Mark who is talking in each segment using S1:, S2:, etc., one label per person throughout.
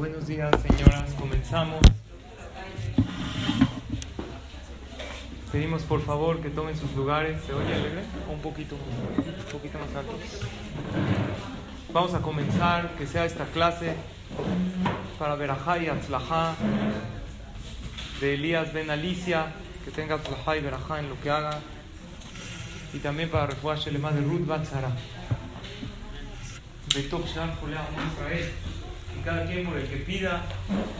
S1: Buenos días, señoras. Comenzamos. Pedimos por favor que tomen sus lugares. ¿Se oye alegre? Un poquito, un poquito más alto. Vamos a comenzar, que sea esta clase para Berajá y Atzlajá de Elías Ben Alicia, que tenga Atzlajá y Berajá en lo que haga. Y también para Refuah Shelema de Ruth Batzara. Betok Shar Israel cada quien por el que pida,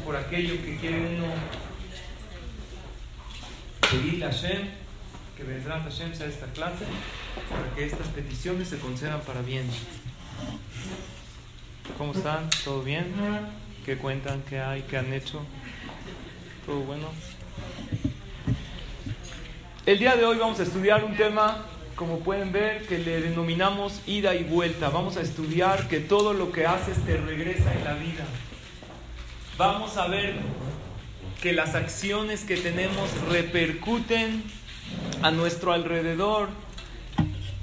S1: por aquello que quiere uno pedirle a Hashem, que vendrá a Hashem sea esta clase, para que estas peticiones se concedan para bien. ¿Cómo están? ¿Todo bien? ¿Qué cuentan? ¿Qué hay? ¿Qué han hecho? ¿Todo bueno? El día de hoy vamos a estudiar un tema como pueden ver, que le denominamos ida y vuelta. Vamos a estudiar que todo lo que haces te regresa en la vida. Vamos a ver que las acciones que tenemos repercuten a nuestro alrededor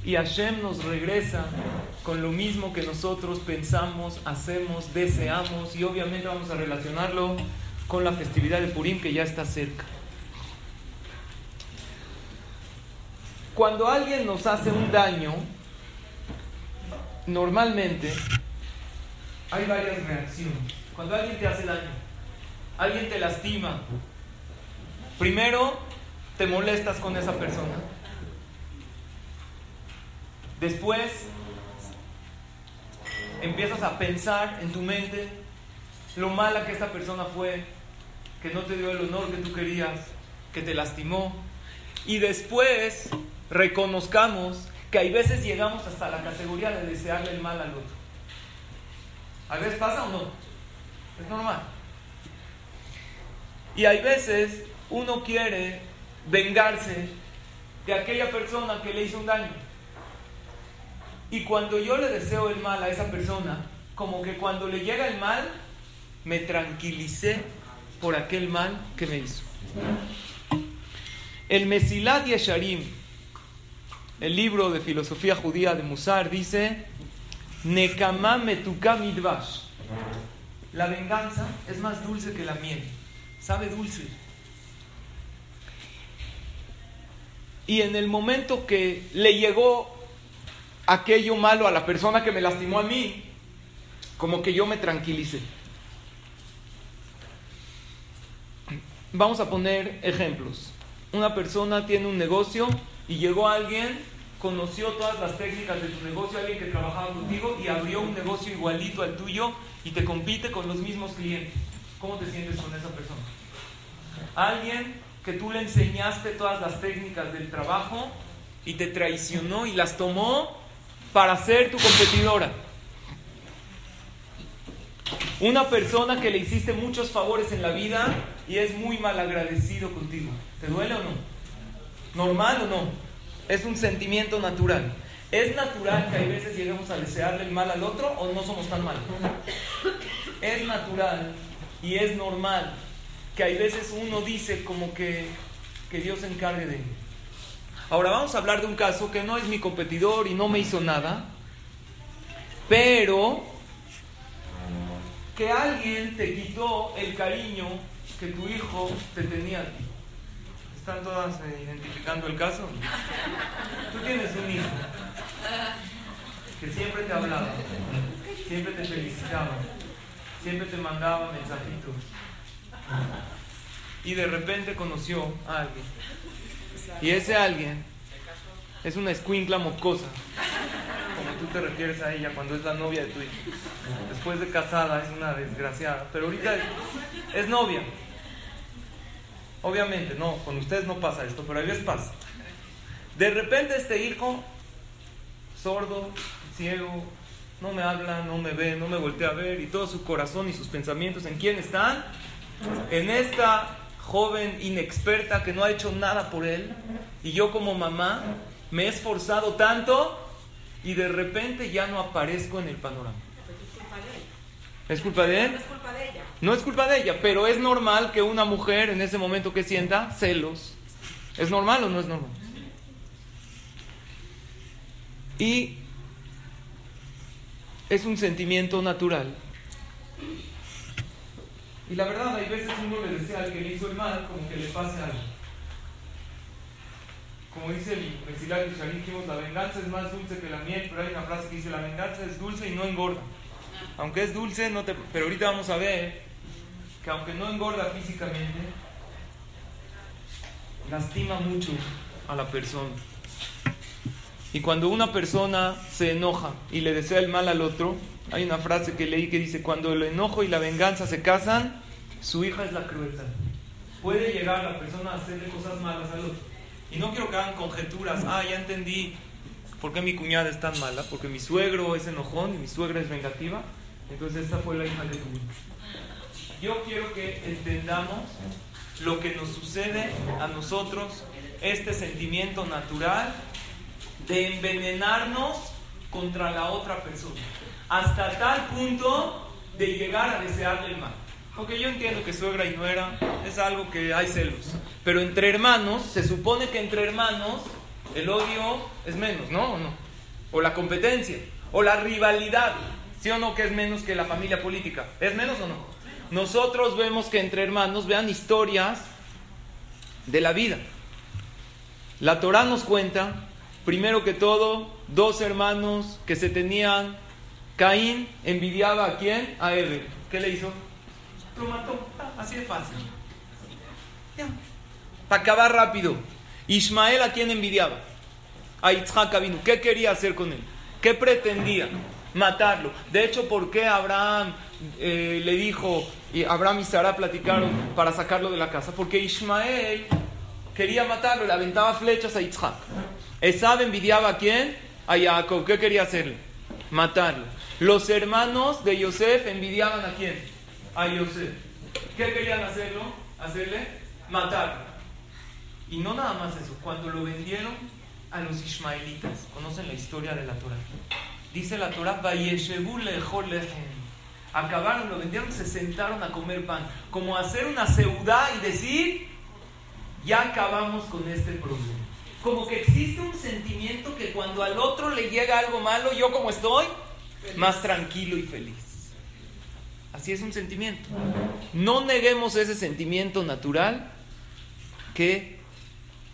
S1: y Hashem nos regresa con lo mismo que nosotros pensamos, hacemos, deseamos y obviamente vamos a relacionarlo con la festividad de Purim que ya está cerca. Cuando alguien nos hace un daño, normalmente hay varias reacciones. Cuando alguien te hace daño, alguien te lastima, primero te molestas con esa persona. Después empiezas a pensar en tu mente lo mala que esta persona fue, que no te dio el honor que tú querías, que te lastimó. Y después reconozcamos que hay veces llegamos hasta la categoría de desearle el mal al otro. ¿A veces pasa o no? Es normal. Y hay veces uno quiere vengarse de aquella persona que le hizo un daño. Y cuando yo le deseo el mal a esa persona, como que cuando le llega el mal, me tranquilicé por aquel mal que me hizo. El Mesilat Yesharim, el libro de filosofía judía de Musar dice, midvash. La venganza es más dulce que la miel. Sabe dulce. Y en el momento que le llegó aquello malo a la persona que me lastimó a mí, como que yo me tranquilicé. Vamos a poner ejemplos. Una persona tiene un negocio y llegó alguien, conoció todas las técnicas de tu negocio, alguien que trabajaba contigo y abrió un negocio igualito al tuyo y te compite con los mismos clientes. ¿Cómo te sientes con esa persona? Alguien que tú le enseñaste todas las técnicas del trabajo y te traicionó y las tomó para ser tu competidora. Una persona que le hiciste muchos favores en la vida y es muy mal agradecido contigo. ¿Te duele o no? ¿Normal o no? Es un sentimiento natural. ¿Es natural que a veces lleguemos a desearle el mal al otro o no somos tan malos? Es natural y es normal que hay veces uno dice como que, que Dios se encargue de mí. Ahora vamos a hablar de un caso que no es mi competidor y no me hizo nada, pero que alguien te quitó el cariño que tu hijo te tenía ¿Están todas eh, identificando el caso? Tú tienes un hijo que siempre te hablaba, siempre te felicitaba, siempre te mandaba mensajitos. Y de repente conoció a alguien. Y ese alguien es una escuincla mocosa, como tú te refieres a ella cuando es la novia de tu hijo. Después de casada es una desgraciada, pero ahorita es novia. Obviamente, no, con ustedes no pasa esto, pero a veces pasa. De repente este hijo, sordo, ciego, no me habla, no me ve, no me voltea a ver, y todo su corazón y sus pensamientos, ¿en quién están? En esta joven inexperta que no ha hecho nada por él, y yo como mamá me he esforzado tanto y de repente ya no aparezco en el panorama. ¿Es culpa de él? Es culpa de ella. No es culpa de ella, pero es normal que una mujer en ese momento que sienta celos. ¿Es normal o no es normal? Y es un sentimiento natural. Y la verdad, hay veces uno le desea al que le hizo el mal como que le pase algo. Como dice el Mesilat dijimos, la venganza es más dulce que la miel, pero hay una frase que dice, la venganza es dulce y no engorda. Aunque es dulce, no te... pero ahorita vamos a ver que aunque no engorda físicamente, lastima mucho a la persona. Y cuando una persona se enoja y le desea el mal al otro, hay una frase que leí que dice, cuando el enojo y la venganza se casan, su hija es la crueldad. Puede llegar la persona a hacerle cosas malas al otro. Y no quiero que hagan conjeturas, ah, ya entendí por qué mi cuñada es tan mala, porque mi suegro es enojón y mi suegra es vengativa. Entonces esta fue la hija de tu Yo quiero que entendamos lo que nos sucede a nosotros, este sentimiento natural de envenenarnos contra la otra persona, hasta tal punto de llegar a desearle el mal. Porque yo entiendo que suegra y nuera es algo que hay celos, pero entre hermanos, se supone que entre hermanos el odio es menos, ¿no? ¿O no? O la competencia, o la rivalidad, ¿sí o no que es menos que la familia política? ¿Es menos o no? Nosotros vemos que entre hermanos vean historias de la vida. La Torah nos cuenta, primero que todo, dos hermanos que se tenían. Caín envidiaba a quién? A Eve. ¿Qué le hizo? Lo mató. Así de fácil. Para acabar rápido. Ismael a quién envidiaba? A Yitzhak Abinu. ¿Qué quería hacer con él? ¿Qué pretendía? Matarlo. De hecho, ¿por qué Abraham eh, le dijo, y Abraham y Sara platicaron para sacarlo de la casa? Porque Ismael quería matarlo, le aventaba flechas a Yitzhak. Esab envidiaba a quién? A Jacob. ¿Qué quería hacerle? Matarlo. Los hermanos de Yosef envidiaban a quién? A Yosef. ¿Qué querían hacerlo? Hacerle matarlo. Y no nada más eso, cuando lo vendieron a los ismaelitas, conocen la historia de la Torah. Dice la Torah, acabaron, lo vendieron, se sentaron a comer pan, como hacer una seudá y decir, ya acabamos con este problema. Como que existe un sentimiento que cuando al otro le llega algo malo, yo como estoy, más tranquilo y feliz. Así es un sentimiento. No neguemos ese sentimiento natural que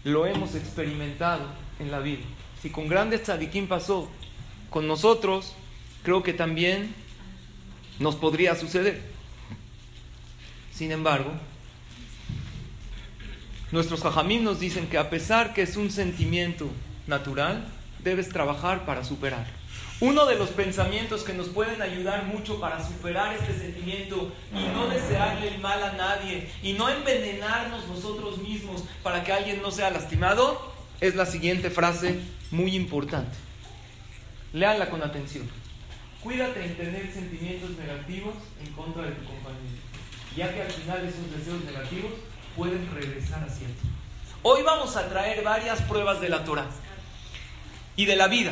S1: lo hemos experimentado en la vida. Si con grandes tzadikim pasó, con nosotros creo que también nos podría suceder. Sin embargo, nuestros jajamim nos dicen que a pesar que es un sentimiento natural, debes trabajar para superar. Uno de los pensamientos que nos pueden ayudar mucho para superar este sentimiento y no desearle el mal a nadie y no envenenarnos nosotros mismos para que alguien no sea lastimado es la siguiente frase muy importante. Léanla con atención. Cuídate en tener sentimientos negativos en contra de tu compañero, ya que al final esos deseos negativos pueden regresar hacia ti. Hoy vamos a traer varias pruebas de la Torah y de la vida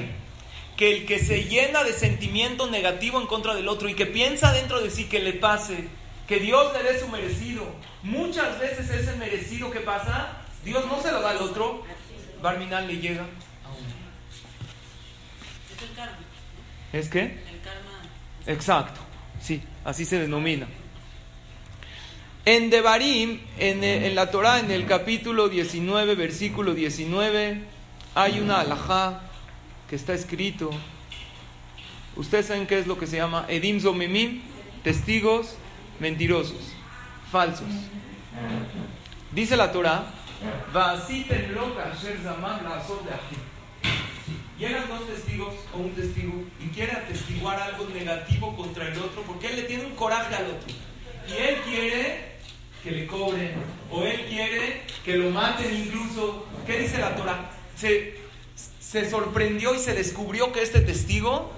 S1: que el que se llena de sentimiento negativo en contra del otro y que piensa dentro de sí que le pase, que Dios le dé su merecido, muchas veces ese merecido que pasa, Dios no se lo da al otro, Barminal le llega a uno.
S2: Es el karma.
S1: ¿Es qué?
S2: El karma.
S1: Exacto, sí, así se denomina. En Devarim, en, en la Torah, en el capítulo 19, versículo 19, hay una alajá que está escrito. Ustedes saben qué es lo que se llama Edim Zomemim, testigos mentirosos, falsos. Dice la Torah, Llegan dos testigos o un testigo y quiere atestiguar algo negativo contra el otro porque él le tiene un coraje al otro. Y él quiere que le cobren o él quiere que lo maten incluso. ¿Qué dice la Torah? Se, se sorprendió y se descubrió que este testigo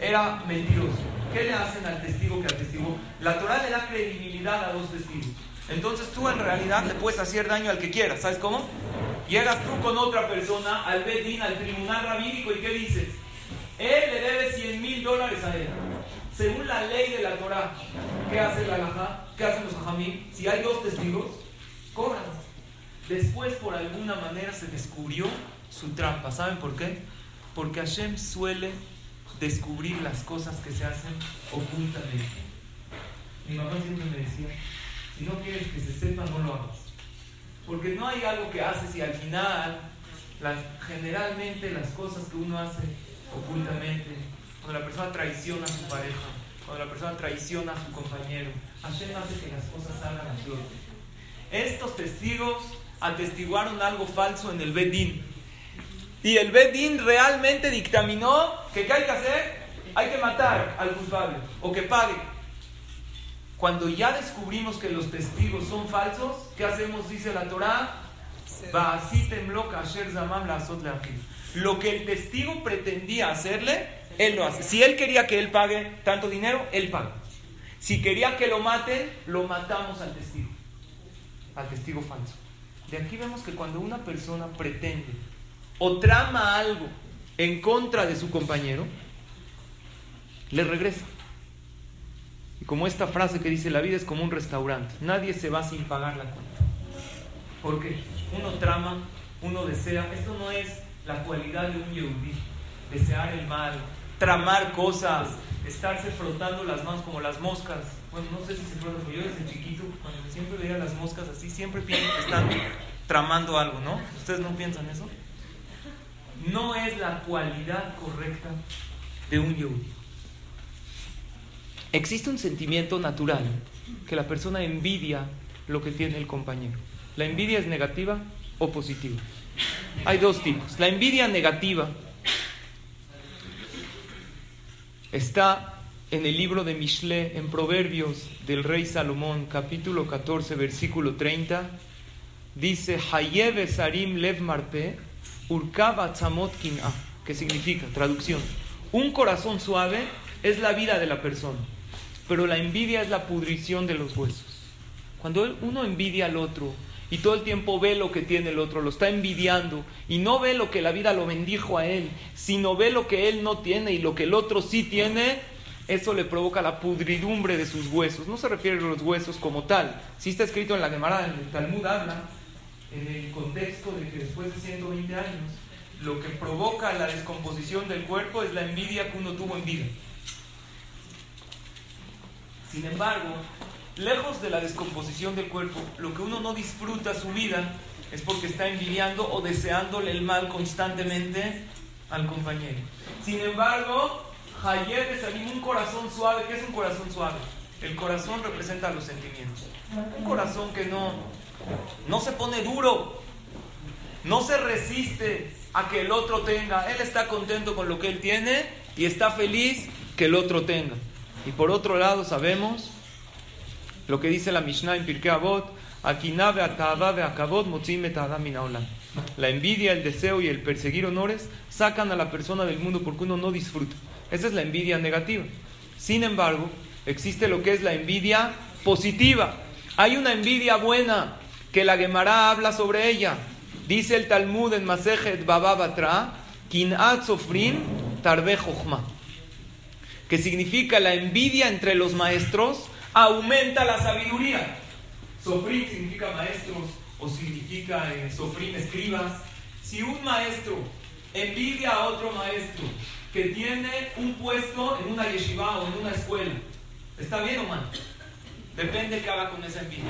S1: era mentiroso. ¿Qué le hacen al testigo que atestiguó? La Torah le da credibilidad a dos testigos. Entonces tú en realidad le puedes hacer daño al que quieras. ¿Sabes cómo? Llegas tú con otra persona al Bedín, al tribunal rabínico, y ¿qué dices? Él le debe 100 mil dólares a él. Según la ley de la Torah, ¿qué hace la Alajá? ¿Qué hacen los Ajamí? Si hay dos testigos, cobran. Después, por alguna manera, se descubrió su trampa. ¿Saben por qué? Porque Hashem suele descubrir las cosas que se hacen ocultamente. Mi mamá siempre me decía, si no quieres que se sepa, no lo hagas. Porque no hay algo que haces y al final, generalmente las cosas que uno hace ocultamente, cuando la persona traiciona a su pareja, cuando la persona traiciona a su compañero, Hashem hace que las cosas salgan a flote. Estos testigos atestiguaron algo falso en el Bedín. Y el Bedín realmente dictaminó que ¿qué hay que hacer? Hay que matar al culpable o que pague. Cuando ya descubrimos que los testigos son falsos, ¿qué hacemos? Dice la Torah. Lo que el testigo pretendía hacerle, él lo hace. Si él quería que él pague tanto dinero, él paga. Si quería que lo maten, lo matamos al testigo. Al testigo falso. De aquí vemos que cuando una persona pretende o trama algo en contra de su compañero, le regresa. Y como esta frase que dice, la vida es como un restaurante, nadie se va sin pagar la cuenta. Porque uno trama, uno desea, esto no es la cualidad de un yehudí, desear el mal, tramar cosas, estarse frotando las manos como las moscas. Bueno, no sé si se frotan, pero yo desde chiquito, cuando siempre veía las moscas así, siempre pienso que están tramando algo, ¿no? ¿Ustedes no piensan eso? No es la cualidad correcta de un yehudí. Existe un sentimiento natural que la persona envidia lo que tiene el compañero. ¿La envidia es negativa o positiva? Hay dos tipos. La envidia negativa está en el libro de Mishle, en Proverbios del rey Salomón, capítulo 14, versículo 30. Dice, Hayebe Sarim Lev Marpe, Urkaba Tzamot que significa, traducción, un corazón suave es la vida de la persona, pero la envidia es la pudrición de los huesos. Cuando uno envidia al otro, y todo el tiempo ve lo que tiene el otro, lo está envidiando y no ve lo que la vida lo bendijo a él, sino ve lo que él no tiene y lo que el otro sí tiene, eso le provoca la pudridumbre de sus huesos. No se refiere a los huesos como tal. Si está escrito en la Gemara, en el Talmud habla, en el contexto de que después de 120 años, lo que provoca la descomposición del cuerpo es la envidia que uno tuvo en vida. Sin embargo, Lejos de la descomposición del cuerpo, lo que uno no disfruta su vida es porque está envidiando o deseándole el mal constantemente al compañero. Sin embargo, Hayed es un corazón suave. ¿Qué es un corazón suave? El corazón representa los sentimientos. Un corazón que no, no se pone duro, no se resiste a que el otro tenga. Él está contento con lo que él tiene y está feliz que el otro tenga. Y por otro lado sabemos lo que dice la Mishnah en Pirkei Avot, la envidia, el deseo y el perseguir honores sacan a la persona del mundo porque uno no disfruta. Esa es la envidia negativa. Sin embargo, existe lo que es la envidia positiva. Hay una envidia buena que la Gemara habla sobre ella. Dice el Talmud en Masejet Baba Batra, Sofrin Tarbe que significa la envidia entre los maestros aumenta la sabiduría. Sofrín significa maestros o significa eh, escribas. Si un maestro envidia a otro maestro que tiene un puesto en una yeshiva o en una escuela, ¿está bien o mal? Depende qué haga con esa envidia.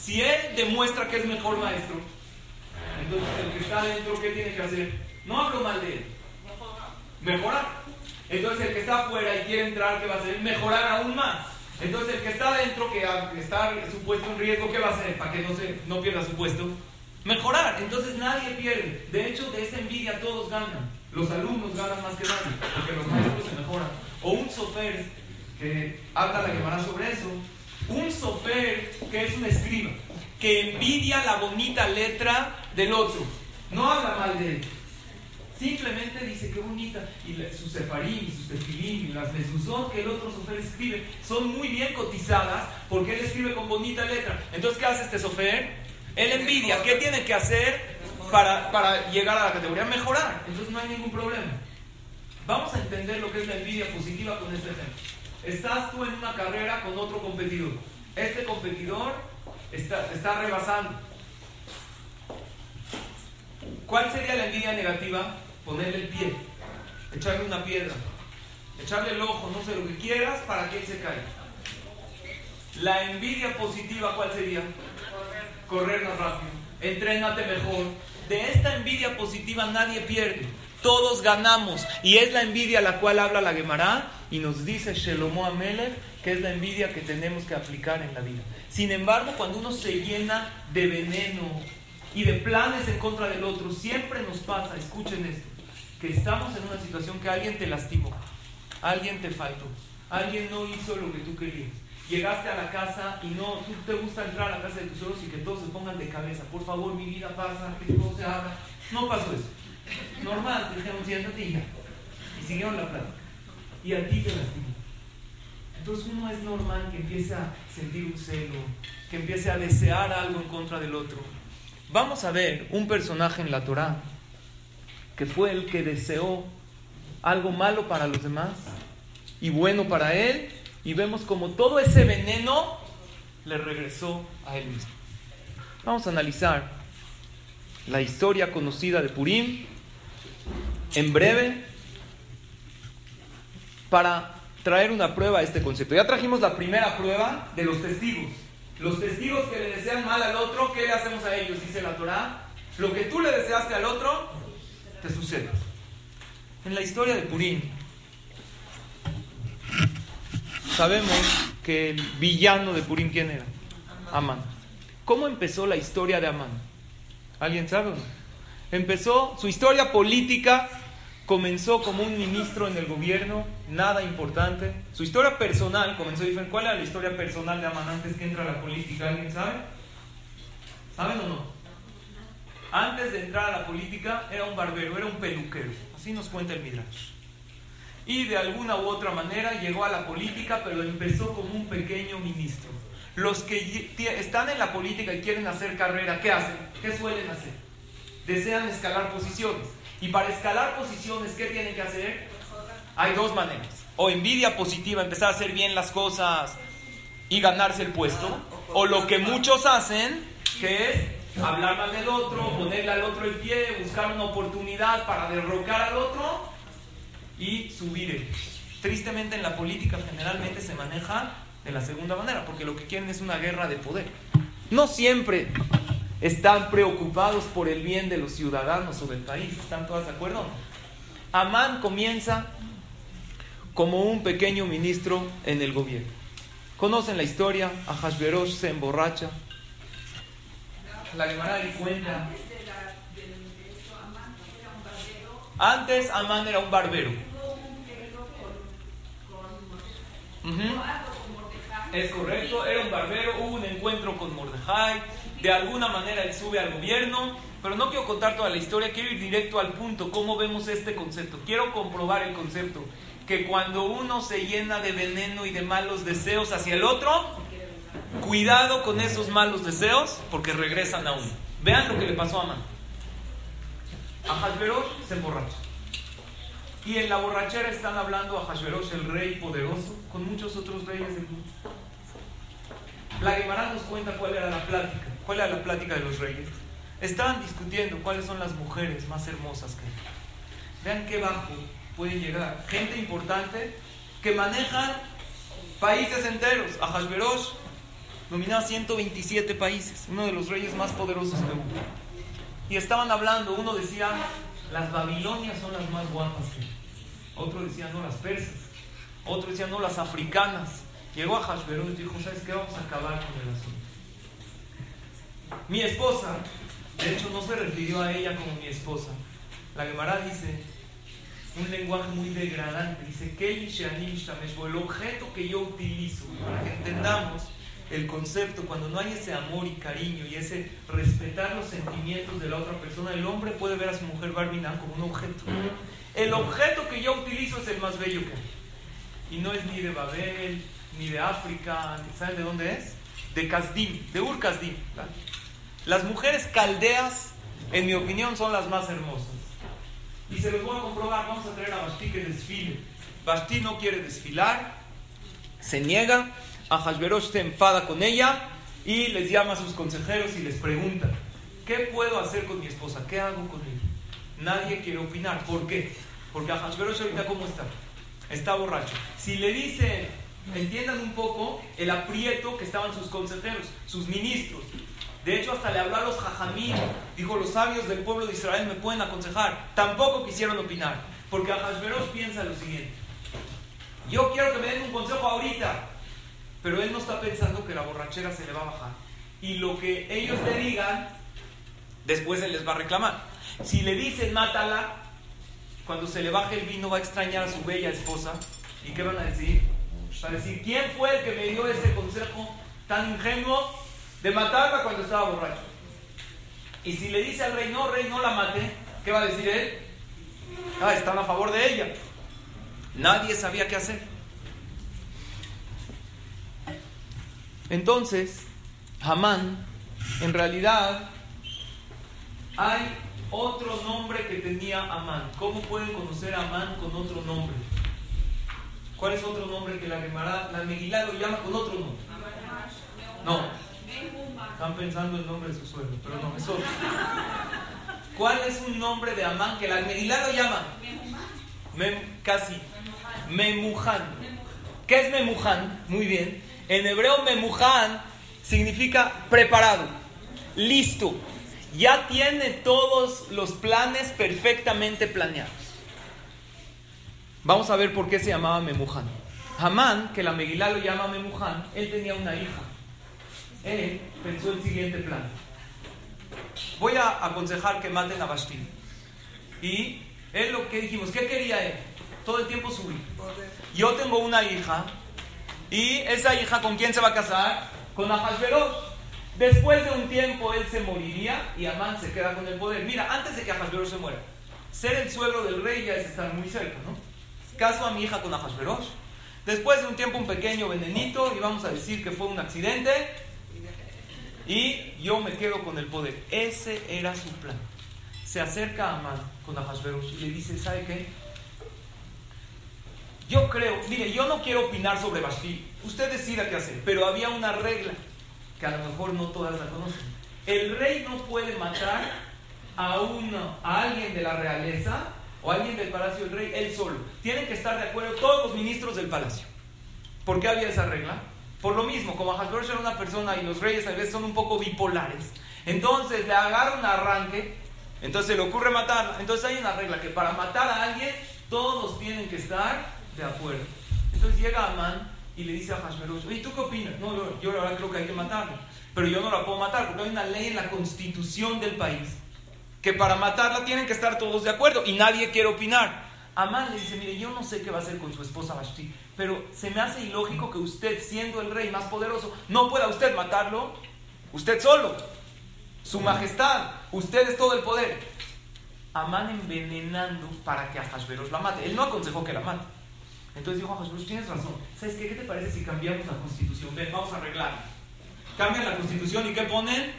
S1: Si él demuestra que es mejor maestro, entonces el que está adentro, ¿qué tiene que hacer? No hablo mal de él. Mejorar. Entonces el que está afuera y quiere entrar, ¿qué va a hacer? Mejorar aún más. Entonces el que está adentro, que está su puesto en riesgo, ¿qué va a hacer para que no, se, no pierda su puesto? Mejorar. Entonces nadie pierde. De hecho, de esa envidia todos ganan. Los alumnos ganan más que nadie, porque los maestros se mejoran. O un sofer, que habla la quemará sobre eso. Un sofer que es un escriba, que envidia la bonita letra del otro. No habla mal de él Simplemente dice, qué bonita. Y sus sefarim, y sus tefilim, y las mesuzot que el otro sofer escribe, son muy bien cotizadas porque él escribe con bonita letra. Entonces, ¿qué hace este sofer? Él envidia. ¿Qué tiene que hacer para, para llegar a la categoría? Mejorar. Entonces, no hay ningún problema. Vamos a entender lo que es la envidia positiva con este ejemplo. Estás tú en una carrera con otro competidor. Este competidor está, está rebasando. ¿Cuál sería la envidia negativa? ponerle el pie, echarle una piedra, echarle el ojo, no sé lo que quieras para que él se caiga. La envidia positiva, ¿cuál sería? Correr más rápido. Entrénate mejor. De esta envidia positiva nadie pierde. Todos ganamos. Y es la envidia la cual habla la Gemara y nos dice Shelomo Amelech que es la envidia que tenemos que aplicar en la vida. Sin embargo, cuando uno se llena de veneno y de planes en contra del otro, siempre nos pasa, escuchen esto, que estamos en una situación que alguien te lastimó, alguien te faltó, alguien no hizo lo que tú querías. Llegaste a la casa y no, tú te gusta entrar a la casa de tus suegros y que todos se pongan de cabeza. Por favor, mi vida pasa, que todo se haga. No pasó eso. Normal, dijeron, siéntate y ya. Y siguieron la plática. Y a ti te lastimó. Entonces uno es normal que empiece a sentir un celo, que empiece a desear algo en contra del otro. Vamos a ver un personaje en la Torá que fue el que deseó algo malo para los demás y bueno para él y vemos como todo ese veneno le regresó a él mismo. Vamos a analizar la historia conocida de Purim en breve para traer una prueba a este concepto. Ya trajimos la primera prueba de los testigos. Los testigos que le desean mal al otro, ¿qué le hacemos a ellos? Dice la Torah. Lo que tú le deseaste al otro, te sucede. En la historia de Purim, sabemos que el villano de Purim, ¿quién era? Amán. ¿Cómo empezó la historia de Amán? ¿Alguien sabe? Empezó su historia política, comenzó como un ministro en el gobierno, nada importante. Su historia personal comenzó diferente. ¿Cuál era la historia personal de Amán antes que entra a la política? ¿Alguien sabe? ¿Saben o no? Antes de entrar a la política era un barbero, era un peluquero. Así nos cuenta el Midrash y de alguna u otra manera llegó a la política, pero empezó como un pequeño ministro. Los que están en la política y quieren hacer carrera, ¿qué hacen? ¿Qué suelen hacer? Desean escalar posiciones. Y para escalar posiciones, ¿qué tienen que hacer? Hay dos maneras. O envidia positiva, empezar a hacer bien las cosas y ganarse el puesto. O lo que muchos hacen, que es hablar mal del otro, ponerle al otro el pie, buscar una oportunidad para derrocar al otro y subir. Tristemente en la política generalmente se maneja de la segunda manera, porque lo que quieren es una guerra de poder. No siempre están preocupados por el bien de los ciudadanos o del país. ¿Están todas de acuerdo? Amán comienza como un pequeño ministro en el gobierno. Conocen la historia, a Hashverosh se emborracha. La Gemara cuenta. Antes Amán era un barbero. Es correcto, era un barbero, hubo un encuentro con Mordejai, de alguna manera él sube al gobierno, pero no quiero contar toda la historia, quiero ir directo al punto, cómo vemos este concepto. Quiero comprobar el concepto, que cuando uno se llena de veneno y de malos deseos hacia el otro, cuidado con esos malos deseos, porque regresan a uno. Vean lo que le pasó a Man. A Hasberosh se emborracha. Y en la borrachera están hablando a Hashverosh, el rey poderoso, con muchos otros reyes del mundo. La nos cuenta cuál era la plática, la plática de los reyes. Estaban discutiendo cuáles son las mujeres más hermosas que hay. Vean qué bajo puede llegar. Gente importante que manejan países enteros. A Hashverosh dominaba 127 países, uno de los reyes más poderosos que hubo. Y estaban hablando, uno decía, las babilonias son las más guapas Otro decía, no, las persas. Otro decía, no, las africanas. Llegó a Hashverosh y dijo, ¿sabes qué? Vamos a acabar con el asunto. Mi esposa, de hecho no se refirió a ella como mi esposa. La Gemara dice, un lenguaje muy degradante, dice, el objeto que yo utilizo, para que entendamos el concepto, cuando no hay ese amor y cariño y ese respetar los sentimientos de la otra persona, el hombre puede ver a su mujer Barbina como un objeto. El objeto que yo utilizo es el más bello que hay. Y no es ni de Babel, ni de África, ¿saben de dónde es? De de Ur Kasdim. Las mujeres caldeas, en mi opinión, son las más hermosas. Y se los voy a comprobar, vamos a traer a Basti que desfile. Basti no quiere desfilar, se niega, Hashverosh se enfada con ella y les llama a sus consejeros y les pregunta, ¿qué puedo hacer con mi esposa? ¿Qué hago con ella? Nadie quiere opinar. ¿Por qué? Porque Hashverosh ahorita cómo está? Está borracho. Si le dice, entiendan un poco el aprieto que estaban sus consejeros, sus ministros. De hecho, hasta le habló a los jajamín, dijo, los sabios del pueblo de Israel me pueden aconsejar. Tampoco quisieron opinar, porque Ahasveros piensa lo siguiente. Yo quiero que me den un consejo ahorita, pero él no está pensando que la borrachera se le va a bajar. Y lo que ellos le digan, después él les va a reclamar. Si le dicen mátala, cuando se le baje el vino va a extrañar a su bella esposa. ¿Y qué van a decir? Van decir, ¿quién fue el que me dio ese consejo tan ingenuo de matarla cuando estaba borracho? Y si le dice al rey, no, rey, no la mate, ¿qué va a decir él? Ah, están a favor de ella. Nadie sabía qué hacer. Entonces, Hamán, en realidad, hay otro nombre que tenía Amán. ¿Cómo pueden conocer a Amán con otro nombre? ¿Cuál es otro nombre que la Gemara, la Megilá lo llama con otro nombre? No. Están pensando el nombre de su suegro, pero no, es otro. ¿Cuál es un nombre de Amán que la Megilá lo llama? Mem, casi. Memujan. ¿Qué es Memujan? Muy bien. En hebreo Memujan significa preparado, listo. Ya tiene todos los planes perfectamente planeados. Vamos a ver por qué se llamaba Memujan. Hamán, que la Megilá lo llama Memujan, él tenía una hija. Él pensó el siguiente plan. Voy a aconsejar que maten a Bashti. Y él lo que dijimos, ¿qué quería él? Todo el tiempo subir. Yo tengo una hija y esa hija con quién se va a casar? Con Ahasverosh. Después de un tiempo él se moriría y Amán se queda con el poder. Mira, antes de que Ahasverosh se muera, ser el suegro del rey ya es estar muy cerca, ¿no? Caso a mi hija con Ahasverosh. Después de un tiempo un pequeño venenito y vamos a decir que fue un accidente y yo me quedo con el poder. Ese era su plan. Se acerca a Amán con Ahasverosh y le dice, ¿sabe qué? Yo creo, mire, yo no quiero opinar sobre Bashti. Usted decida qué hacer, pero había una regla que a lo mejor no todas la conocen. El rey no puede matar a uno, a alguien de la realeza o alguien del palacio del rey él solo. Tienen que estar de acuerdo todos los ministros del palacio. ¿Por qué había esa regla? Por lo mismo, como Hashverosh era una persona y los reyes a veces son un poco bipolares, entonces le agarra un arranque, entonces le ocurre matar. Entonces hay una regla que para matar a alguien todos tienen que estar de acuerdo. Entonces llega Amán y le dice a Hashverosh, oye, ¿tú qué opinas? No, yo, yo creo que hay que matarlo, pero yo no la puedo matar porque hay una ley en la constitución del país que para matarla tienen que estar todos de acuerdo y nadie quiere opinar. Amán le dice, mire, yo no sé qué va a hacer con su esposa Vashti, pero se me hace ilógico que usted, siendo el rey más poderoso, no pueda usted matarlo, usted solo, su majestad, usted es todo el poder. Amán envenenando para que a Hashverosh la mate. Él no aconsejó que la mate. Entonces dijo a Hashverosh, tienes razón. ¿Sabes qué? ¿Qué te parece si cambiamos la constitución? Ven, vamos a arreglar. Cambian la constitución y ¿qué ponen?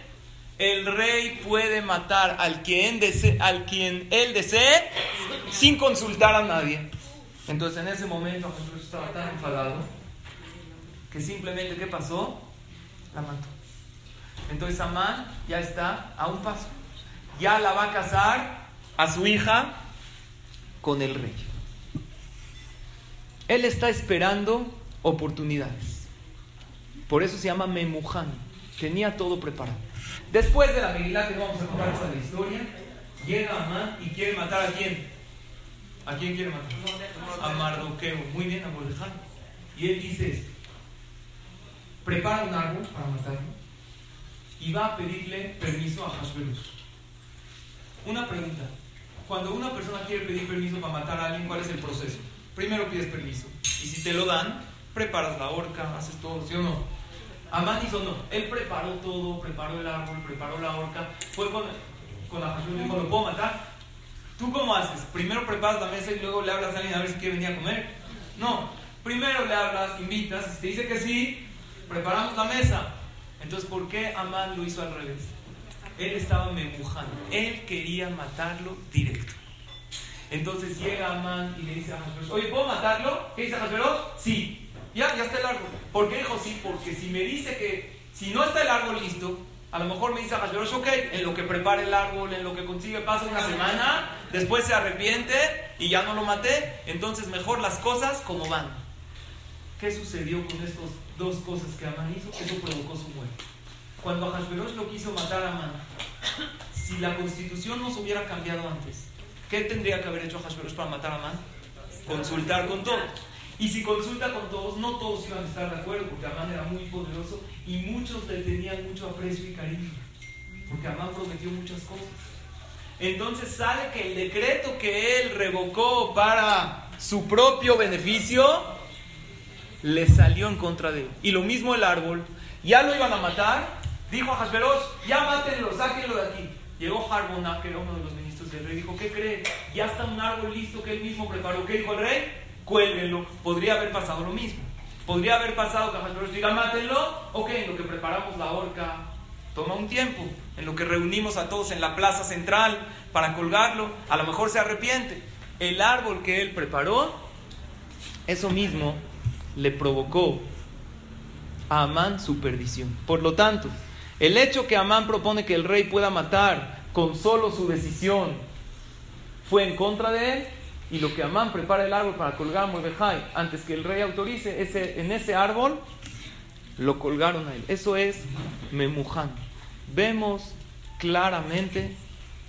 S1: El rey puede matar al quien, desee, al quien él desee sin consultar a nadie. Entonces en ese momento Jesús estaba tan enfadado que simplemente, ¿qué pasó? La mató. Entonces Amán ya está a un paso. Ya la va a casar a su hija con el rey. Él está esperando oportunidades. Por eso se llama Memujan. Tenía todo preparado. Después de la Megilá, que vamos a contar esta la historia, llega Amán y quiere matar a quién? ¿A quién quiere matar? A Mardoqueo. Muy bien, a Mordejai. Y él dice esto. Prepara un árbol para matarlo y va a pedirle permiso a Hashverosh. Una pregunta. Cuando una persona quiere pedir permiso para matar a alguien, ¿cuál es el proceso? Primero pides permiso. Y si te lo dan, preparas la horca, haces todo, ¿sí o no? Amán hizo no. Él preparó todo, preparó el árbol, preparó la horca. Fue con, con y dijo, ¿lo puedo matar? ¿Tú cómo haces? ¿Primero preparas la mesa y luego le hablas a alguien a ver si quiere venir a comer? No. Primero le hablas, invitas, si te dice que sí, preparamos la mesa. Entonces, ¿por qué Amán lo hizo al revés? Él estaba memujando. Él quería matarlo directo. Entonces llega Amán y le dice a Hashverosh, oye, ¿puedo matarlo? ¿Qué dice Hashverosh? Sí. Ya, ya está el árbol. ¿Por qué dijo sí? Porque si me dice que si no está el árbol listo, a lo mejor me dice Hashverosh, ok, en lo que prepara el árbol, en lo que consigue, pasa una semana, después se arrepiente y ya no lo maté, entonces mejor las cosas como van. ¿Qué sucedió con estas dos cosas que Amán hizo? Eso provocó su muerte. Cuando Hashverosh lo quiso matar a Amán, si la constitución no se hubiera cambiado antes, ¿qué tendría que haber hecho Hashverosh para matar a Amán? Consultar con todos. Y si consulta con todos, no todos iban a estar de acuerdo, porque Amán era muy poderoso y muchos le tenían mucho aprecio y cariño, porque Amán prometió muchas cosas. Entonces sale que el decreto que él revocó para su propio beneficio le salió en contra de él. Y lo mismo el árbol, ya lo iban a matar, dijo a Hasberos, ya mátenlo, sáquenlo de aquí. Llegó Harbona, que era uno de los ministros del rey, dijo, ¿qué cree? Ya está un árbol listo que él mismo preparó. ¿Qué dijo el rey? Cuélguenlo. Podría haber pasado lo mismo. Podría haber pasado que diga, mátenlo, ok, en lo que preparamos la horca, toma un tiempo, en lo que reunimos a todos en la plaza central para colgarlo, a lo mejor se arrepiente. El árbol que él preparó, eso mismo le provocó a Amán su perdición. Por lo tanto, el hecho que Amán propone que el rey pueda matar con solo su decisión fue en contra de él y lo que Amán prepara el árbol para colgar a Mordejai antes que el rey autorice, ese, en ese árbol lo colgaron a él. Eso es Memuján. Vemos claramente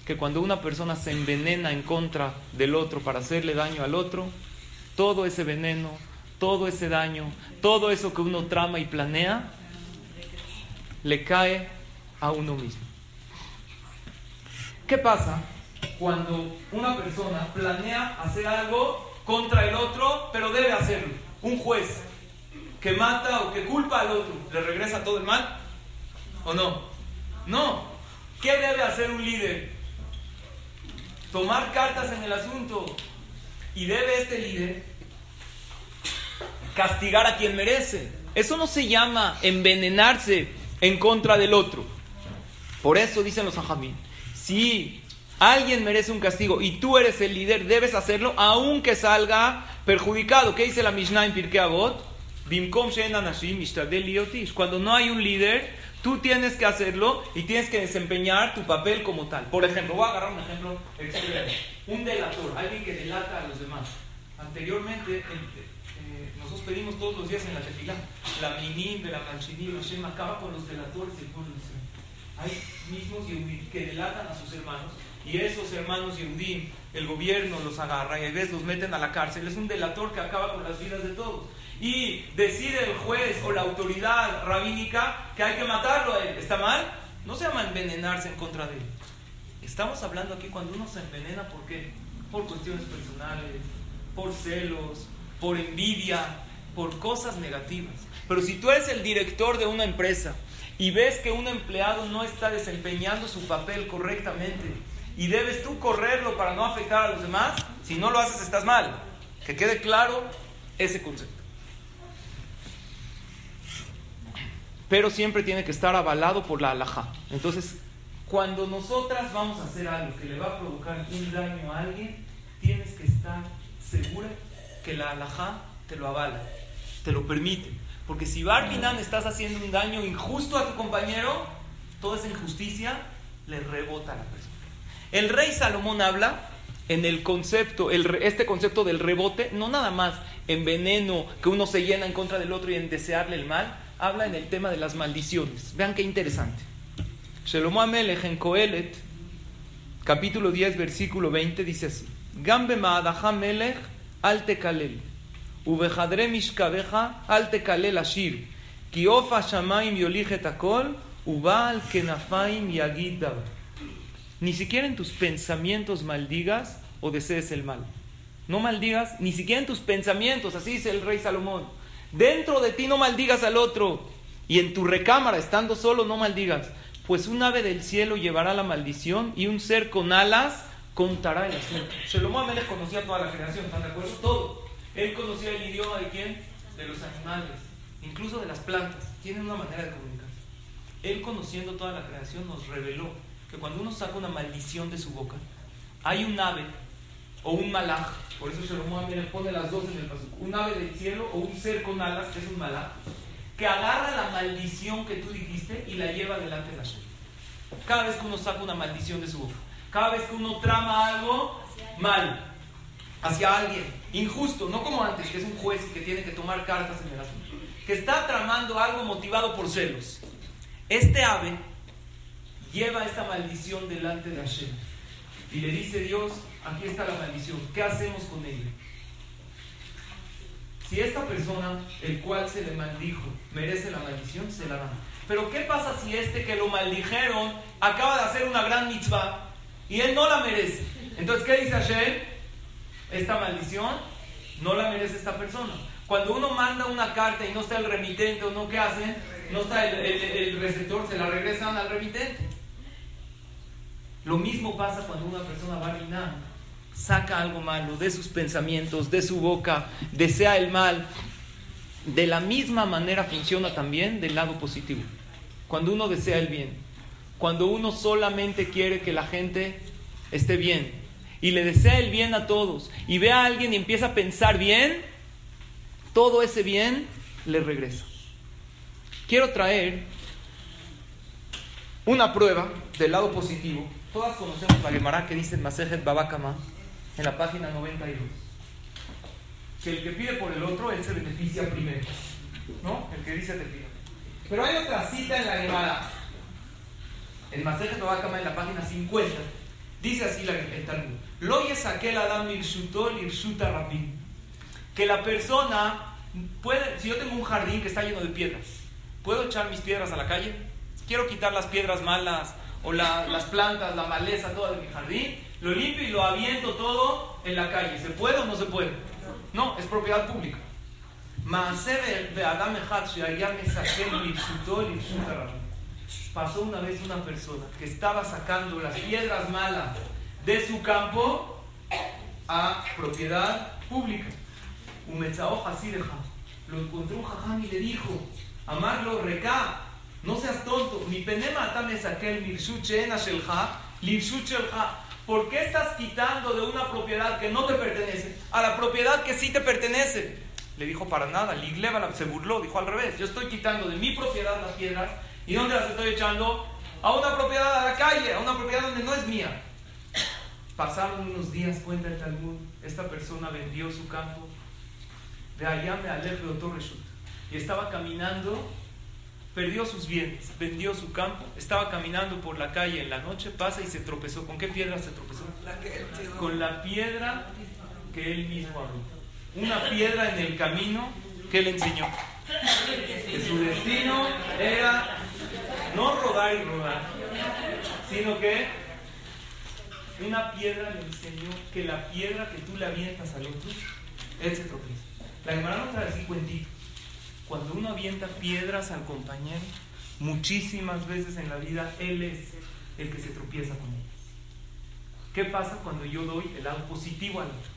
S1: que cuando una persona se envenena en contra del otro para hacerle daño al otro, todo ese veneno, todo ese daño, todo eso que uno trama y planea, le cae a uno mismo. ¿Qué pasa cuando una persona planea hacer algo contra el otro, pero debe hacerlo? Un juez que mata o que culpa al otro, ¿le regresa todo el mal? ¿O no? No. ¿Qué debe hacer un líder? Tomar cartas en el asunto. Y debe este líder castigar a quien merece. Eso no se llama envenenarse en contra del otro. Por eso dicen los ajamín, si alguien merece un castigo y tú eres el líder, debes hacerlo aunque salga perjudicado. ¿Qué dice la Mishnah en Pirkei Avot? Cuando no hay un líder, tú tienes que hacerlo y tienes que desempeñar tu papel como tal. Por ejemplo, voy a agarrar un ejemplo. Un delator, alguien que delata a los demás. Anteriormente, eh, nosotros pedimos todos los días en la tefilá, la minim, la manchinim, Hashem acaba con los delatores del pueblo. Hay mismos que delatan a sus hermanos y esos hermanos Yehudim, el gobierno los agarra y a veces los meten a la cárcel. Es un delator que acaba con las vidas de todos y decide el juez o la autoridad rabínica que hay que matarlo a él, ¿está mal? No se llama envenenarse en contra de él. Estamos hablando aquí cuando uno se envenena, ¿por qué? Por cuestiones personales, por celos, por envidia, por cosas negativas. Pero si tú eres el director de una empresa y ves que un empleado no está desempeñando su papel correctamente y debes tú correrlo para no afectar a los demás, si no lo haces estás mal. Que quede claro ese concepto. pero siempre tiene que estar avalado por la alhaja. Entonces, cuando nosotras vamos a hacer algo que le va a provocar un daño a alguien, tienes que estar segura que la alhaja te lo avala, te lo permite. Porque si Barbinan estás haciendo un daño injusto a tu compañero, toda esa injusticia le rebota a la persona. El rey Salomón habla en el concepto, este concepto del rebote, no nada más en veneno que uno se llena en contra del otro y en desearle el mal, habla en el tema de las maldiciones. Vean qué interesante. Shelomo Amelech en Coelet, capítulo 10, versículo 20, dice así: Gambe ma'adaha melech al tekalel, ubejadre mishkabeja al tekalel ashir, ki ofa shamaim yolichet akol, ubal kenafaim yagid Ni siquiera en tus pensamientos maldigas o desees el mal. No maldigas, ni siquiera en tus pensamientos, así dice el rey Salomón Dentro de ti no maldigas al otro. Y en tu recámara, estando solo, no maldigas. Pues un ave del cielo llevará la maldición y un ser con alas contará el asunto. Shelomo Amelech conocía toda la creación, ¿están de acuerdo? Todo. Él conocía el idioma de quién? De los animales, incluso de las plantas. Tienen una manera de comunicarse. Él conociendo toda la creación nos reveló que cuando uno saca una maldición de su boca, hay un ave o un malaj, por eso Shlomo le pone las dos en el paso, un ave del cielo o un ser con alas, que es un malaj, que agarra la maldición que tú dijiste y la lleva delante de Hashem. Cada vez que uno saca una maldición de su boca, cada vez que uno trama algo mal, hacia alguien injusto, no como antes, que es un juez que tiene que tomar cartas en el asunto, que está tramando algo motivado por celos. Este ave lleva esta maldición delante de Hashem y le dice Dios, aquí está la maldición, ¿qué hacemos con ella? Si esta persona, el cual se le maldijo, merece la maldición, se la dan. Pero ¿qué pasa si este que lo maldijeron acaba de hacer una gran mitzvah y él no la merece? Entonces, ¿qué dice Hashem? Esta maldición no la merece esta persona. Cuando uno manda una carta y no está el remitente o no, ¿qué hacen? No está el, receptor, se la regresan al remitente. Lo mismo pasa cuando una persona va a saca algo malo de sus pensamientos, de su boca, desea el mal. De la misma manera funciona también del lado positivo. Cuando uno desea el bien, cuando uno solamente quiere que la gente esté bien y le desea el bien a todos y ve a alguien y empieza a pensar bien, todo ese bien le regresa. Quiero traer una prueba del lado positivo. Todas conocemos la Gemara que dice en Masejet Babakama en la página 92. Que el que pide por el otro, él se beneficia primero. ¿No? El que dice te pido. Pero hay otra cita en la Gemara. En Masejet Babakama en la página 50. Dice así la, el Talmud. Lo aquel Adam Que la persona puede, si yo tengo un jardín que está lleno de piedras, ¿puedo echar mis piedras a la calle? Quiero quitar las piedras malas o las plantas, la maleza, toda de mi jardín, lo limpio y lo aviento todo en la calle. ¿Se puede o no se puede? No, es propiedad pública. Pasó una vez una persona que estaba sacando las piedras malas de su campo a propiedad pública. Un así Lo encontró un jajam y le dijo, amarlo reca, no seas tonto, mi penema me saqué el mirshuche en ¿Por qué estás quitando de una propiedad que no te pertenece a la propiedad que sí te pertenece? Le dijo para nada, Ligleva se burló, dijo al revés, yo estoy quitando de mi propiedad las piedras. Y ¿dónde las estoy echando? A una propiedad a la calle, a una propiedad donde no es mía. Pasaron unos días, cuenta el Talmud, esta persona vendió su campo, de allá me alejo de y estaba caminando, perdió sus bienes, vendió su campo, estaba caminando por la calle en la noche, pasa y se tropezó. ¿Con qué piedra se tropezó? Con la piedra que él mismo abrió. Una piedra en el camino que él enseñó. Que su destino era no rodar y rodar, sino que una piedra le enseñó que la piedra que tú le avientas al otro, él se tropieza. La hermana nos trae así cuentito. Cuando uno avienta piedras al compañero, muchísimas veces en la vida él es el que se tropieza con ellas. ¿Qué pasa cuando yo doy el lado positivo al otro?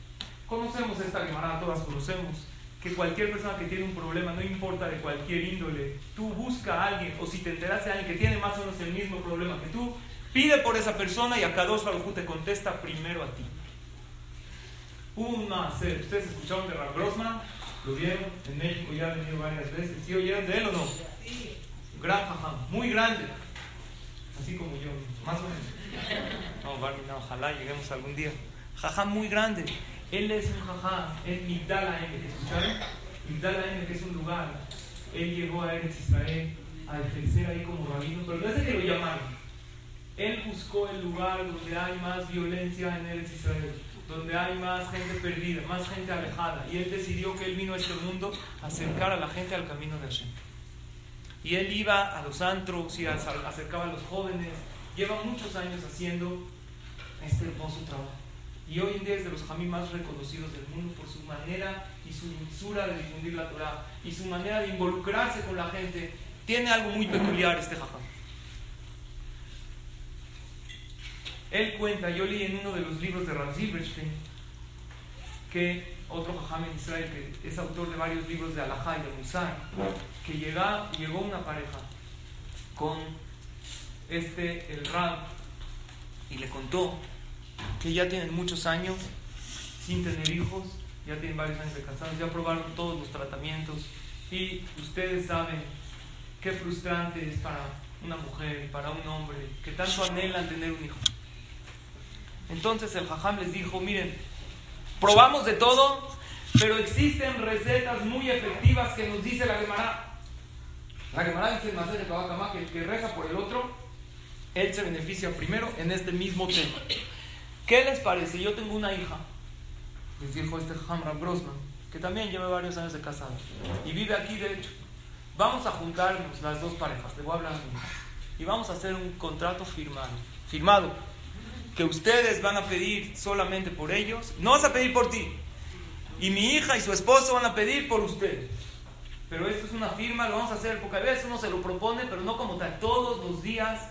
S1: Conocemos esta hermana, todas conocemos que cualquier persona que tiene un problema, no importa de cualquier índole, tú busca a alguien, o si te enteras de alguien que tiene más o menos el mismo problema que tú, Pide por esa persona y a Kadosh Baruj te contesta primero a ti. Un ser. ¿Ustedes escucharon de Rav Grossman? ¿Lo vieron? En México ya ha venido varias veces. ¿Sí oyeron de él o no? Sí. Gran jajam, muy grande. Así como yo, más o menos. No, Barmina, ojalá lleguemos algún día. Jajam muy grande. Él es un jajam en Migdala M, ¿escucharon? Migdala M, que es un lugar. Él llegó a Eretz Israel a ejercer ahí como rabino, pero no es que lo llamaron. Él buscó el lugar donde hay más violencia en Eretz Israel, donde hay más gente perdida, más gente alejada. Y él decidió que él vino a este mundo a acercar a la gente al camino de Hashem. Y él iba a los antros y acercaba a los jóvenes. Lleva muchos años haciendo este hermoso trabajo. Y hoy en día es de los jamí más reconocidos del mundo por su manera y su dulzura de difundir la Torah y su manera de involucrarse con la gente. Tiene algo muy peculiar este jajam. Él cuenta, yo leí en uno de los libros de Rav Silverstein, que otro jajam en Israel, que es autor de varios libros de Alajá y de Musar, que llega, llegó una pareja con este, el Rab, y le contó que ya tienen muchos años sin tener hijos, ya tienen varios años de casados, ya probaron todos los tratamientos, y ustedes saben qué frustrante es para una mujer para un hombre que tanto anhelan tener un hijo. Entonces el jajam les dijo, miren, Probamos de todo, pero existen recetas muy efectivas que nos dice la Gemara. La Gemara dice en que el que reza por el otro, él se beneficia primero en este mismo tema. ¿Qué les parece? Yo tengo una hija, les dijo este Hamra Brosman, que también lleva varios años de casado y vive aquí de hecho. Vamos a juntarnos las dos parejas, le voy a hablar a hija, y vamos a hacer un contrato firmado. Firmado que ustedes van a pedir solamente por ellos, no vas a pedir por ti. Y mi hija y su esposo van a pedir por ustedes. Pero esto es una firma, lo vamos a hacer porque a veces uno se lo propone, pero no como tal. Todos los días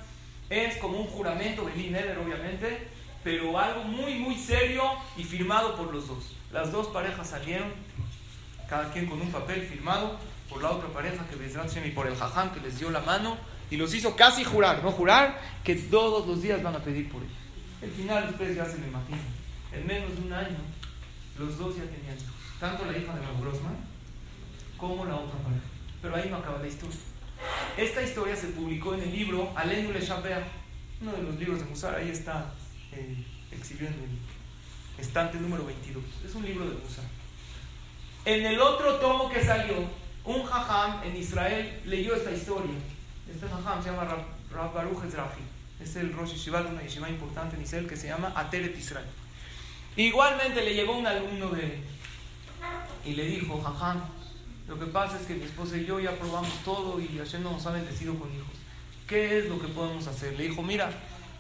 S1: es como un juramento, Eder obviamente, pero algo muy, muy serio y firmado por los dos. Las dos parejas salieron, cada quien con un papel firmado por la otra pareja que y por el jajam que les dio la mano y los hizo casi jurar, no jurar, que todos los días van a pedir por ellos. El final ustedes ya se lo imaginan. En menos de un año, los dos ya tenían hijos. Tanto la hija de Raúl Grossman como la otra pareja. Pero ahí no acaba la historia. Esta historia se publicó en el libro Alenu Le uno de los libros de Musar. Ahí está eh, exhibido en el estante número 22. Es un libro de Musar. En el otro tomo que salió, un jajam en Israel leyó esta historia. Este jajam se llama Rab Baruch Ezrahi es el Rosh Yeshiva una yeshiva importante en Israel que se llama Ateret Israel. Igualmente le llegó un alumno de él y le dijo, jajam, lo que pasa es que mi esposa y yo ya probamos todo y Hashem no nos ha bendecido con hijos. ¿Qué es lo que podemos hacer? Le dijo, mira,